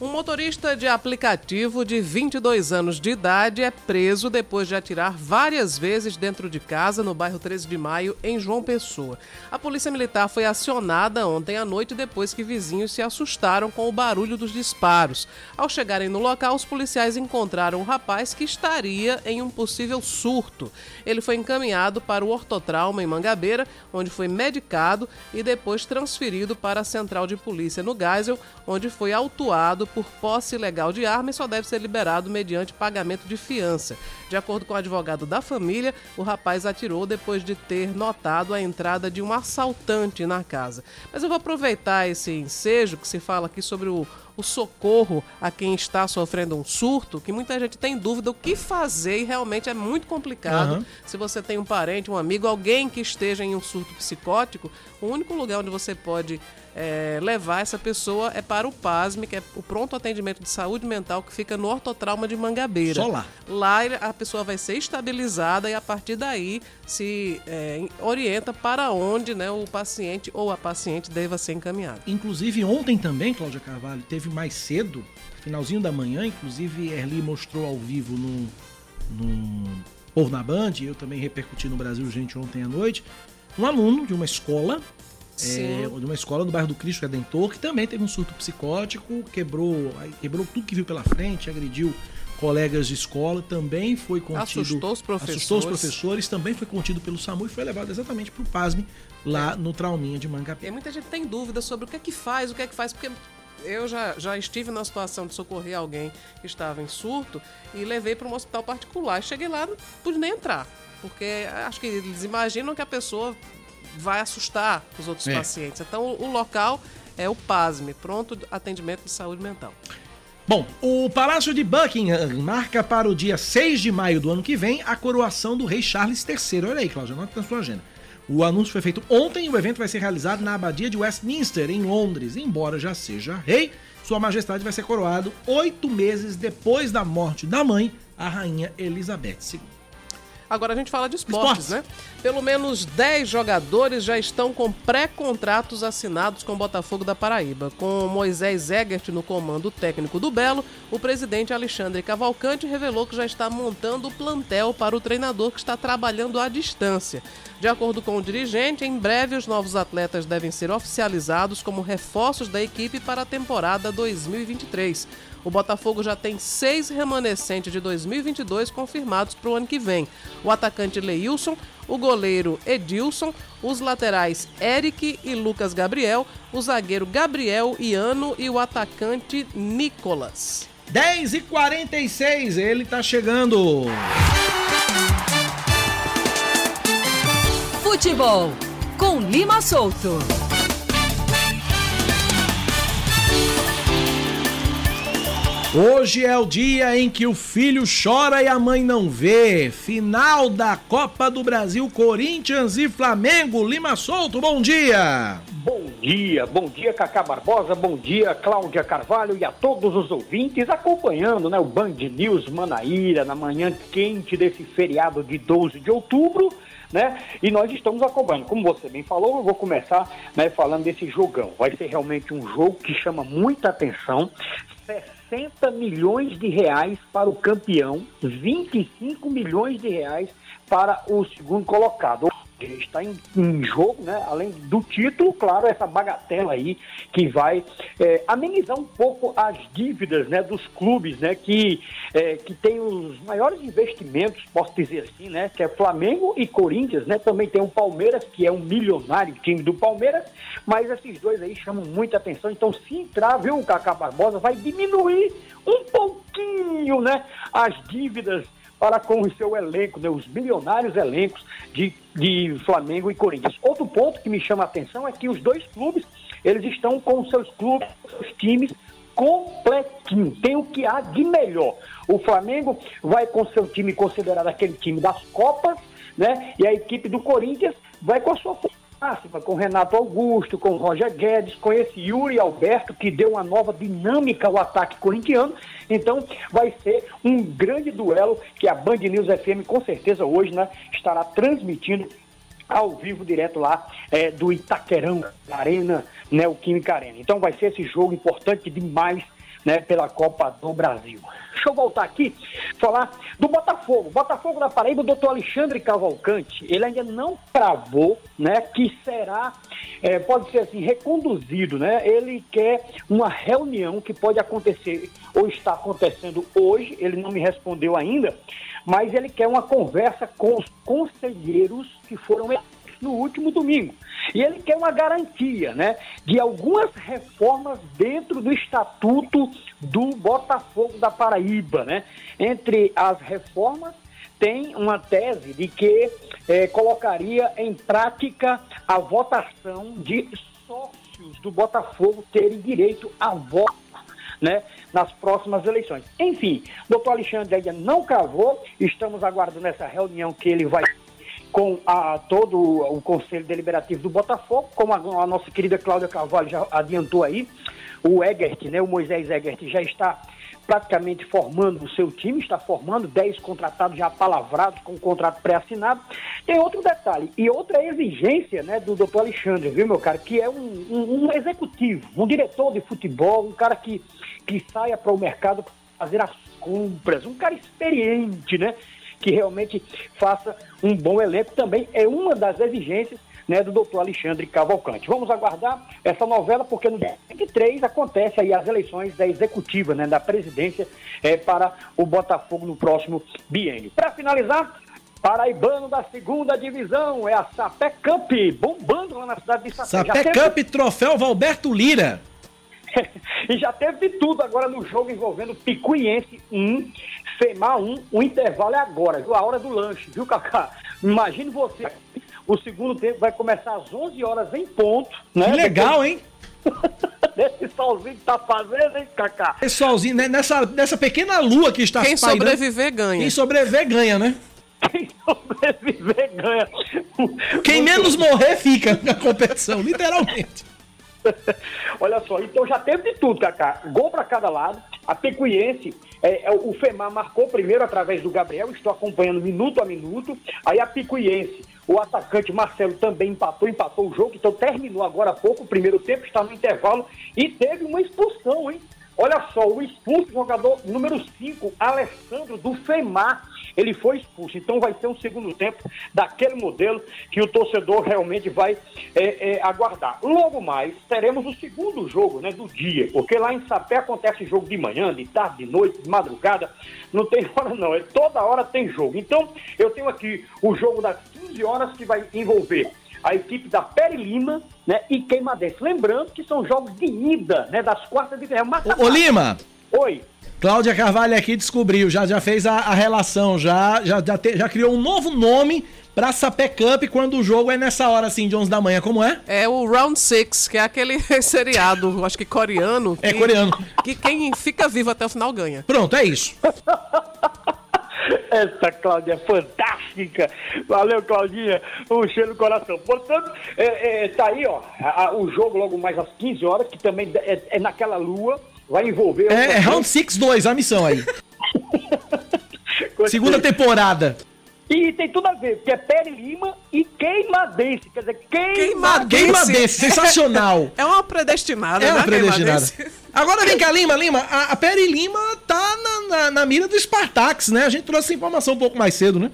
Um motorista de aplicativo de 22 anos de idade é preso depois de atirar várias vezes dentro de casa no bairro 13 de Maio, em João Pessoa. A polícia militar foi acionada ontem à noite depois que vizinhos se assustaram com o barulho dos disparos. Ao chegarem no local, os policiais encontraram o rapaz que estaria em um possível surto. Ele foi encaminhado para o ortotrauma em Mangabeira, onde foi medicado e depois transferido para a central de polícia no Geisel, onde foi autuado por posse ilegal de arma e só deve ser liberado mediante pagamento de fiança. De acordo com o advogado da família, o rapaz atirou depois de ter notado a entrada de um assaltante na casa. Mas eu vou aproveitar esse ensejo que se fala aqui sobre o o socorro a quem está sofrendo um surto, que muita gente tem dúvida o que fazer e realmente é muito complicado. Uhum. Se você tem um parente, um amigo, alguém que esteja em um surto psicótico, o único lugar onde você pode é, levar essa pessoa é para o PASME, que é o pronto atendimento de saúde mental que fica no ortotrauma de Mangabeira. Só lá. Lá a pessoa vai ser estabilizada e a partir daí se é, orienta para onde né, o paciente ou a paciente deva ser encaminhado. Inclusive ontem também, Cláudia Carvalho, teve mais cedo, finalzinho da manhã, inclusive Erli mostrou ao vivo no, no na Band, eu também repercuti no Brasil Gente ontem à noite, um aluno de uma escola é, de uma escola do bairro do Cristo Redentor, que também teve um surto psicótico, quebrou, quebrou tudo que viu pela frente, agrediu colegas de escola, também foi contido. Assustou os professores. Assustou os professores, também foi contido pelo SAMU e foi levado exatamente para o PASME lá é. no Trauminha de Mangapé. E muita gente tem dúvida sobre o que é que faz, o que é que faz, porque eu já, já estive na situação de socorrer alguém que estava em surto e levei para um hospital particular. Cheguei lá, não pude nem entrar, porque acho que eles imaginam que a pessoa vai assustar os outros é. pacientes. Então, o, o local é o PASME, Pronto Atendimento de Saúde Mental. Bom, o Palácio de Buckingham marca para o dia 6 de maio do ano que vem a coroação do rei Charles III. Olha aí, Cláudia, anota na sua agenda. O anúncio foi feito ontem e o evento vai ser realizado na Abadia de Westminster, em Londres. Embora já seja rei, Sua Majestade vai ser coroado oito meses depois da morte da mãe, a Rainha Elizabeth II. Agora a gente fala de esportes, esportes. né? Pelo menos 10 jogadores já estão com pré-contratos assinados com o Botafogo da Paraíba. Com Moisés Egert no comando técnico do Belo, o presidente Alexandre Cavalcante revelou que já está montando o plantel para o treinador que está trabalhando à distância. De acordo com o dirigente, em breve os novos atletas devem ser oficializados como reforços da equipe para a temporada 2023. O Botafogo já tem seis remanescentes de 2022 confirmados para o ano que vem. O atacante Leilson, o goleiro Edilson, os laterais Eric e Lucas Gabriel, o zagueiro Gabriel Iano e o atacante Nicolas. 10 e 46 ele tá chegando. Futebol com Lima Solto. Hoje é o dia em que o filho chora e a mãe não vê. Final da Copa do Brasil, Corinthians e Flamengo. Lima Solto, bom dia. Bom dia, bom dia Cacá Barbosa, bom dia Cláudia Carvalho e a todos os ouvintes acompanhando né, o Band News Manaíra na manhã quente desse feriado de 12 de outubro. Né? E nós estamos acompanhando. Como você bem falou, eu vou começar né, falando desse jogão. Vai ser realmente um jogo que chama muita atenção. 60 milhões de reais para o campeão, 25 milhões de reais para o segundo colocado está em, em, jogo, né? Além do título, claro, essa bagatela aí que vai é, amenizar um pouco as dívidas, né? Dos clubes, né? Que é, que tem os maiores investimentos, posso dizer assim, né? Que é Flamengo e Corinthians, né? Também tem o Palmeiras, que é um milionário time do Palmeiras, mas esses dois aí chamam muita atenção. Então, se entrar, viu, o Cacá Barbosa vai diminuir um pouquinho, né? As dívidas para com o seu elenco, né, os milionários elencos de, de Flamengo e Corinthians. Outro ponto que me chama a atenção é que os dois clubes, eles estão com seus clubes, seus times completinho, tem o que há de melhor. O Flamengo vai com seu time considerado aquele time das Copas, né? E a equipe do Corinthians vai com a sua máxima, com Renato Augusto, com Roger Guedes, com esse Yuri Alberto, que deu uma nova dinâmica ao ataque corintiano. Então, vai ser um grande duelo que a Band News FM, com certeza, hoje, né, estará transmitindo ao vivo, direto lá é, do Itaquerão, Arena Neoquímica Arena. Então, vai ser esse jogo importante demais né, pela Copa do Brasil. Deixa eu voltar aqui, falar do Botafogo. Botafogo da Paraíba, o doutor Alexandre Cavalcante, ele ainda não cravou, né, que será, é, pode ser assim, reconduzido, né? Ele quer uma reunião que pode acontecer ou está acontecendo hoje, ele não me respondeu ainda, mas ele quer uma conversa com os conselheiros que foram no último domingo. E ele quer uma garantia, né, de algumas reformas dentro do estatuto do Botafogo da Paraíba, né? Entre as reformas tem uma tese de que eh, colocaria em prática a votação de sócios do Botafogo terem direito a voto, né? Nas próximas eleições. Enfim, doutor Alexandre ainda não cravou, estamos aguardando essa reunião que ele vai com a, todo o Conselho Deliberativo do Botafogo, como a, a nossa querida Cláudia Carvalho já adiantou aí, o Egert, né, o Moisés Egert já está praticamente formando o seu time, está formando 10 contratados já palavrados com o contrato pré-assinado. Tem outro detalhe e outra exigência né, do doutor Alexandre, viu, meu cara, que é um, um, um executivo, um diretor de futebol, um cara que, que saia para o mercado fazer as compras, um cara experiente, né? Que realmente faça um bom elenco também é uma das exigências né, do doutor Alexandre Cavalcante. Vamos aguardar essa novela, porque no dia 23 acontece aí as eleições da executiva, né, da presidência é, para o Botafogo no próximo biênio. Para finalizar, Paraibano da segunda divisão é a Sapé Cup, bombando lá na cidade de Sapé. Sapé Cup, troféu Valberto Lira. E já teve de tudo agora no jogo envolvendo Picuiense 1, FEMA 1. O intervalo é agora, viu? A hora do lanche, viu, Cacá? Imagine você. O segundo tempo vai começar às 11 horas em ponto. Né? Que legal, hein? Esse solzinho que tá fazendo, hein, Cacá? Esse solzinho, né? nessa, nessa pequena lua que está Quem pairando, sobreviver ganha. Quem sobreviver ganha, né? Quem sobreviver ganha. Quem menos morrer fica na competição, literalmente. Olha só, então já teve de tudo, Cacá. Gol para cada lado. A Pecuiense, é, é, o FEMAR marcou primeiro através do Gabriel, estou acompanhando minuto a minuto. Aí a Picuiense, o atacante Marcelo também empatou, empatou o jogo, então terminou agora há pouco o primeiro tempo, está no intervalo e teve uma expulsão, hein? Olha só, o expulso jogador número 5, Alessandro do FEMAR, ele foi expulso. Então vai ser um segundo tempo daquele modelo que o torcedor realmente vai é, é, aguardar. Logo mais, teremos o segundo jogo né, do dia, porque lá em Sapé acontece jogo de manhã, de tarde, de noite, de madrugada. Não tem hora não, é toda hora tem jogo. Então eu tenho aqui o jogo das 15 horas que vai envolver a equipe da Peri Lima né, e Queimadense. Lembrando que são jogos de ida né, das quartas de final. Ô, Lima, Oi. Cláudia Carvalho aqui descobriu, já, já fez a, a relação, já, já, já, te- já criou um novo nome pra Sapé Cup quando o jogo é nessa hora assim, de 11 da manhã. Como é? É o Round Six, que é aquele seriado, acho que coreano. É que- coreano. Que quem fica vivo até o final ganha. Pronto, é isso. Essa Cláudia é fantástica. Valeu, Claudinha. Um cheiro no coração. Portanto, é, é, tá aí, ó, a- a- o jogo logo mais às 15 horas, que também é, é naquela lua, vai envolver... É, é Round 6-2, a missão aí. Segunda temporada. E tem tudo a ver, porque é Pere Lima e Queimadense. Quer dizer, Queimadense. Queimadense, sensacional. É uma predestinada, É uma né, predestinada. Agora vem cá, Lima, Lima, a, a Peri Lima tá na, na, na mira do Spartax, né? A gente trouxe essa informação um pouco mais cedo, né?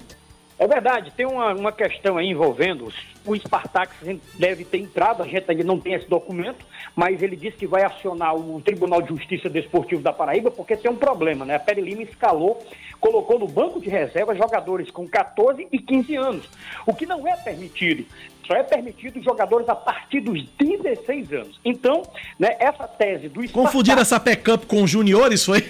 É verdade, tem uma, uma questão aí envolvendo os- o Spartax deve ter entrado, a gente ainda não tem esse documento, mas ele disse que vai acionar o Tribunal de Justiça Desportivo da Paraíba porque tem um problema, né? A Peri Lima escalou, colocou no banco de reserva jogadores com 14 e 15 anos, o que não é permitido. Só é permitido jogadores a partir dos 16 anos. Então, né, essa tese do Spartax... Confundiram essa Pé Cup com juniores, foi?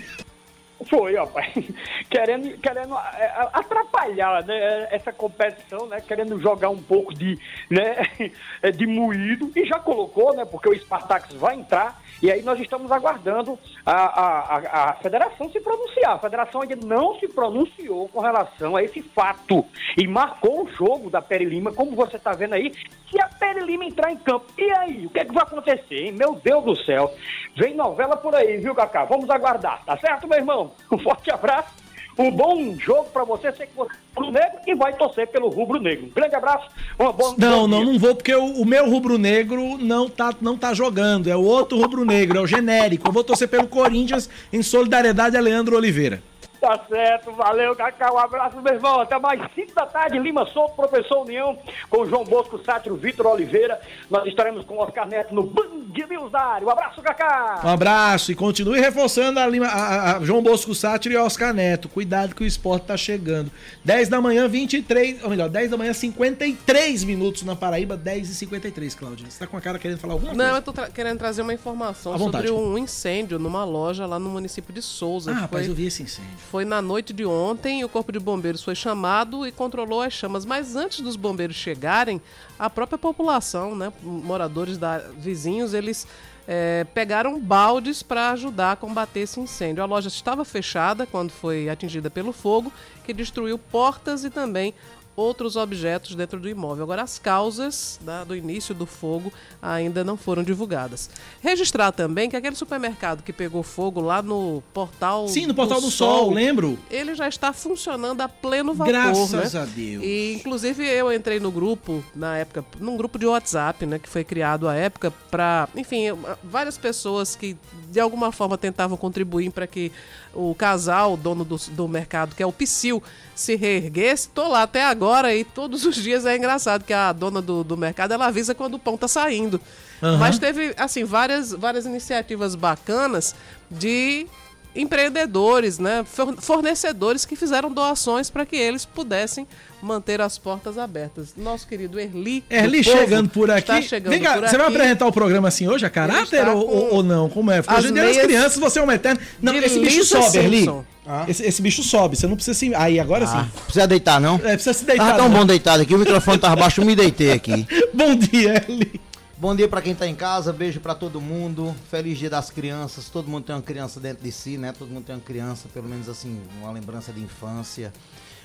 Foi, rapaz. Querendo, querendo é, atrapalhar né, essa competição, né? Querendo jogar um pouco de, né, de moído. E já colocou, né? Porque o Spartax vai entrar. E aí nós estamos aguardando a, a, a, a federação se pronunciar. A federação ainda não se pronunciou com relação a esse fato. E marcou o jogo da Peri Lima, como você está vendo aí. Se a Peri Lima entrar em campo, e aí? O que, é que vai acontecer, hein? Meu Deus do céu. Vem novela por aí, viu, Cacá? Vamos aguardar, tá certo, meu irmão? Um forte abraço. Um bom jogo pra você, sei que você é rubro negro e vai torcer pelo rubro negro. Um grande abraço, uma boa Não, não, não vou, porque o, o meu rubro-negro não tá, não tá jogando. É o outro rubro-negro, é o genérico. Eu vou torcer pelo Corinthians em solidariedade a Leandro Oliveira. Tá certo, valeu, Cacá. Um abraço, meu irmão. Até mais 5 da tarde, Lima Souto, Professor União, com o João Bosco Sátiro, Vitor Oliveira. Nós estaremos com o Oscar Neto no Band News. Um abraço, Cacá. Um abraço e continue reforçando a, Lima- a- a João Bosco Sátiro e Oscar Neto. Cuidado que o esporte tá chegando. 10 da manhã, 23, ou melhor, 10 da manhã, 53 minutos na Paraíba, 10 e 53, Cláudia. Você tá com a cara querendo falar alguma Não, coisa? eu tô tra- querendo trazer uma informação sobre um incêndio numa loja lá no município de Souza. Ah, rapaz, foi- eu vi esse incêndio. Foi na noite de ontem, o Corpo de Bombeiros foi chamado e controlou as chamas. Mas antes dos bombeiros chegarem, a própria população, né, moradores da, vizinhos, eles eh, pegaram baldes para ajudar a combater esse incêndio. A loja estava fechada quando foi atingida pelo fogo, que destruiu portas e também outros objetos dentro do imóvel. Agora, as causas da- do início do fogo ainda não foram divulgadas. Registrar também que aquele supermercado que pegou fogo lá no portal Sim, no Portal do Sol, lembro. Ele já está funcionando a pleno vapor, Graças né? a Deus. E inclusive eu entrei no grupo na época, num grupo de WhatsApp, né, que foi criado à época para, enfim, várias pessoas que de alguma forma tentavam contribuir para que o casal, o dono do, do mercado, que é o Psyll, se reerguesse. Tô lá até agora e todos os dias é engraçado que a dona do, do mercado ela avisa quando o pão tá saindo. Aham. Mas teve assim várias várias iniciativas bacanas de empreendedores, né, for- fornecedores que fizeram doações para que eles pudessem manter as portas abertas. Nosso querido Erli, Erli Povo, chegando por aqui. está chegando Vem cá, por você vai aqui. apresentar o programa assim hoje, a caráter ou, ou- ou não? Como é? Porque as hoje em dia as crianças, você é um eterno. Não, esse bicho Lisa sobe, Erli. Simpson. Esse, esse bicho sobe, você não precisa se. Aí, agora sim. Precisa deitar, não? É, precisa se deitar. Tava tão não. bom deitado aqui, o microfone tava baixo, eu me deitei aqui. Bom dia, Erli. Bom dia pra quem tá em casa, beijo pra todo mundo. Feliz dia das crianças. Todo mundo tem uma criança dentro de si, né? Todo mundo tem uma criança, pelo menos assim, uma lembrança de infância.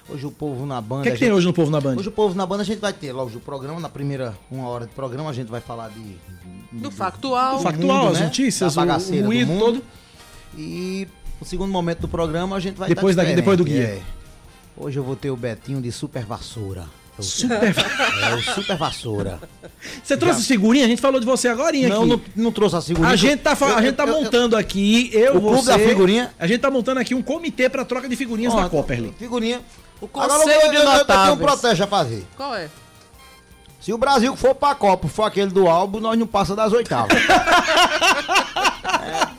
Hoje o povo na banda. O que, é que tem gente- hoje no Povo na Band? Hoje o povo na banda a gente vai ter logo o programa, na primeira uma hora de programa a gente vai falar de. Do factual. Do factual, as notícias, da o- bagaceira o mundo. todo. E no segundo momento do programa a gente vai Depois tá da- depois do guia. é. Hoje eu vou ter o Betinho de Super Vassoura. É o- Super- É o Super Vassoura. Você trouxe Já- figurinha? A gente falou de você agora aqui. Não, não, não trouxe a figurinha. A gente tá, Eu- a gente tá eu- eu- montando aqui, eu, O clube você, da figurinha? A gente tá montando aqui um comitê pra troca de figurinhas Ó, na Copa, Erli. Figurinha. O Agora eu, conselho eu, de eu, eu tenho um protesto a fazer. Qual é? Se o Brasil for pra Copa, for aquele do álbum, nós não passa das oitavas.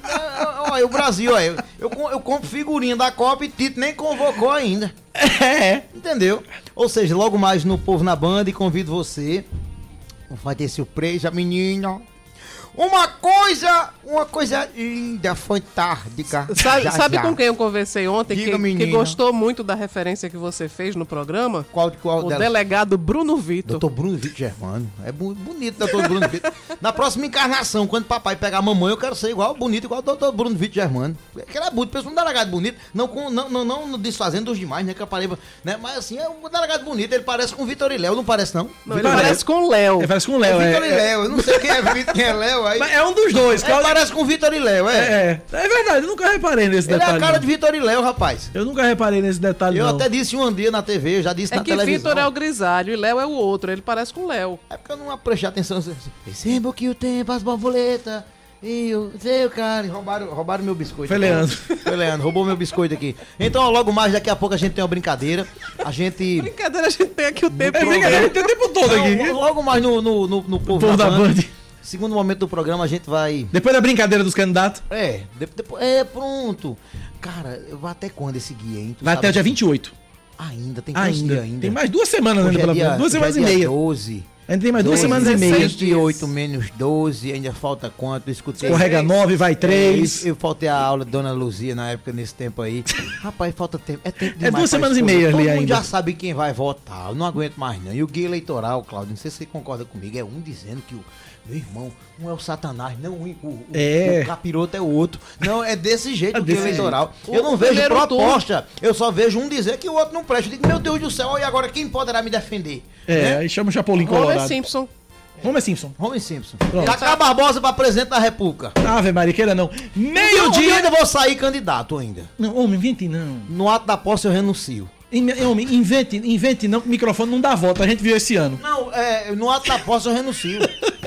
É, Olha, o Brasil, olha, eu, eu, eu compro figurinha da Copa e Tito nem convocou ainda. É. Entendeu? Ou seja, logo mais no Povo na Banda e convido você. Vai ter surpresa, menina. Uma coisa, uma coisa linda, fantástica. Sabe, Já, sabe já. com quem eu conversei ontem Diga, que, que gostou muito da referência que você fez no programa? Qual, qual O delas? delegado Bruno Vitor. Doutor Bruno Vitor Germano. É bonito, doutor Bruno Vitor. Na próxima encarnação, quando papai pegar a mamãe, eu quero ser igual, bonito, igual o doutor Bruno Vitor Germano. Porque ele é bonito, pensa um delegado bonito, não, com, não, não, não desfazendo dos demais, né? Que a Paraíba, né? Mas assim, é um delegado bonito, ele parece com o Vitor e Léo, não parece não? Não, ele parece com o Léo. Ele parece com o Léo, é. é. Vitor e Léo, eu não sei quem é Vitor, quem é Léo. Aí... Mas é um dos dois, É, Cláudio. parece com o Vitor e Léo, é. É, é, é verdade, eu nunca reparei nesse Ele é detalhe. a cara não. de Vitor e Léo, rapaz. Eu nunca reparei nesse detalhe, Eu não. até disse um dia na TV, eu já disse É na que televisão. Vitor é o grisalho e Léo é o outro. Ele parece com o Léo. É porque eu não prestei atenção. Recebo que o tempo, as borboletas. E o seu cara. Roubaram, roubaram meu biscoito. Foi Leandro. Foi Leandro, roubou meu biscoito aqui. Então, logo mais, daqui a pouco a gente tem uma brincadeira. A gente. Brincadeira, a gente tem aqui o tempo. É brincadeira, a gente tem o tempo todo Não, aqui. Logo mais no, no, no, no povo, Povo da Band. Segundo momento do programa, a gente vai. Depois da brincadeira dos candidatos, É, de- depois. É, pronto. Cara, eu vou até quando esse guia, hein? Tu vai até o dia assim? 28. Ainda, tem Ainda. ainda? Tem mais duas semanas ainda é pela dia- frente. Duas hoje é semanas e dia meia. 12. Ainda tem mais duas semanas e meia. 28 menos 12, ainda falta quanto? Eu escutei. Escorrega 9, vai É, 3. eu, eu faltei a aula de Dona Luzia na época, nesse tempo aí. Rapaz, falta tempo. É tempo É demais duas pra semanas e meia ali Todo mundo ainda. já sabe quem vai votar. Eu não aguento mais, não. E o guia eleitoral, Claudio, não sei se você concorda comigo, é um dizendo que o meu irmão, um é o Satanás, não o, o, o- É. o capiroto é o outro. Não, é desse jeito É o desse eleitoral. jeito. Eu O não vejo primeiro proposta, eu só vejo um dizer que o outro não presta. Eu digo, meu Deus do céu, e agora quem poderá me defender? É, aí chama o Chapolin Homer Colorado. Simpson. Homer Simpson. Homer Simpson. Pronto. Cacá Barbosa pra presidente da República. Ave Maria, queira não. Eu Meio-dia. ainda vou sair candidato ainda. Não, homem, invente não. No ato da posse eu renuncio. Invente, invente não, que o microfone não dá volta. A gente viu esse ano. Não, é, no ato da posse eu renuncio.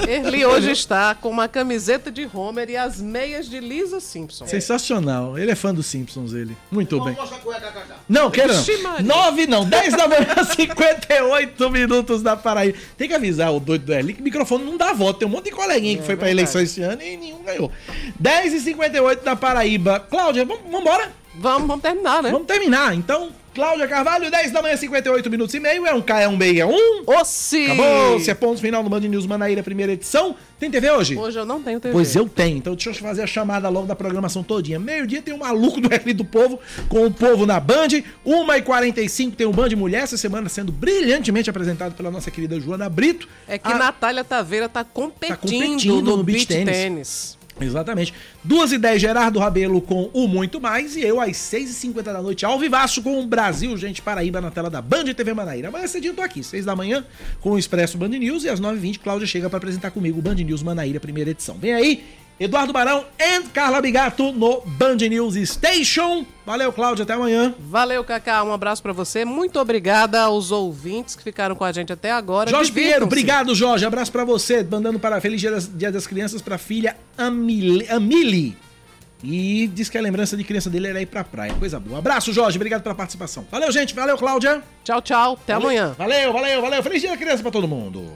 Erli hoje está com uma camiseta de Homer e as meias de Lisa Simpson. Sensacional. Ele é fã dos Simpsons, ele. Muito bem. Cueca, Cacá. Não, quero não. 9 não, 10 da manhã, 58 minutos da Paraíba. Tem que avisar o doido do Eli que o microfone não dá voto. Tem um monte de coleguinha que foi pra verdade. eleição esse ano e nenhum ganhou. 10 e 58 da Paraíba. Cláudia, vamos embora? Vamos, vamos terminar, né? Vamos terminar. Então, Cláudia Carvalho, 10 da manhã, 58 minutos e meio. É um K, é um B, é um. Ossi! Acabou. Se é ponto final no Band News Manaíra, primeira edição. Tem TV hoje? Hoje eu não tenho TV. Pois eu tenho, então deixa eu fazer a chamada logo da programação todinha. Meio-dia tem o maluco do RL do Povo, com o povo na Band. 1h45 tem o Band Mulher, essa semana sendo brilhantemente apresentado pela nossa querida Joana Brito. É que A- Natália Taveira tá competindo, competindo no, no beach tênis. Exatamente. 2 e 10 Gerardo Rabelo com o Muito Mais. E eu às 6 e 50 da noite, ao vivaço com o Brasil, gente, Paraíba, na tela da Band TV Manaíra. Amanhã cedinho eu tô aqui, 6 da manhã, com o Expresso Band News. E às 9h20, Cláudia chega para apresentar comigo o Band News Manaíra, primeira edição. Vem aí, Eduardo Barão e Carla Bigato no Band News Station. Valeu, Cláudia, até amanhã. Valeu, Cacá. Um abraço pra você. Muito obrigada aos ouvintes que ficaram com a gente até agora. Jorge Pinheiro, obrigado, Jorge. Abraço pra você, mandando para Feliz Dia das, Dia das Crianças pra filha Amile. Amili. E diz que a lembrança de criança dele era ir pra praia. Coisa boa. Abraço, Jorge. Obrigado pela participação. Valeu, gente. Valeu, Cláudia. Tchau, tchau. Até Valeu. amanhã. Valeu, valeu, valeu. Feliz dia da criança pra todo mundo.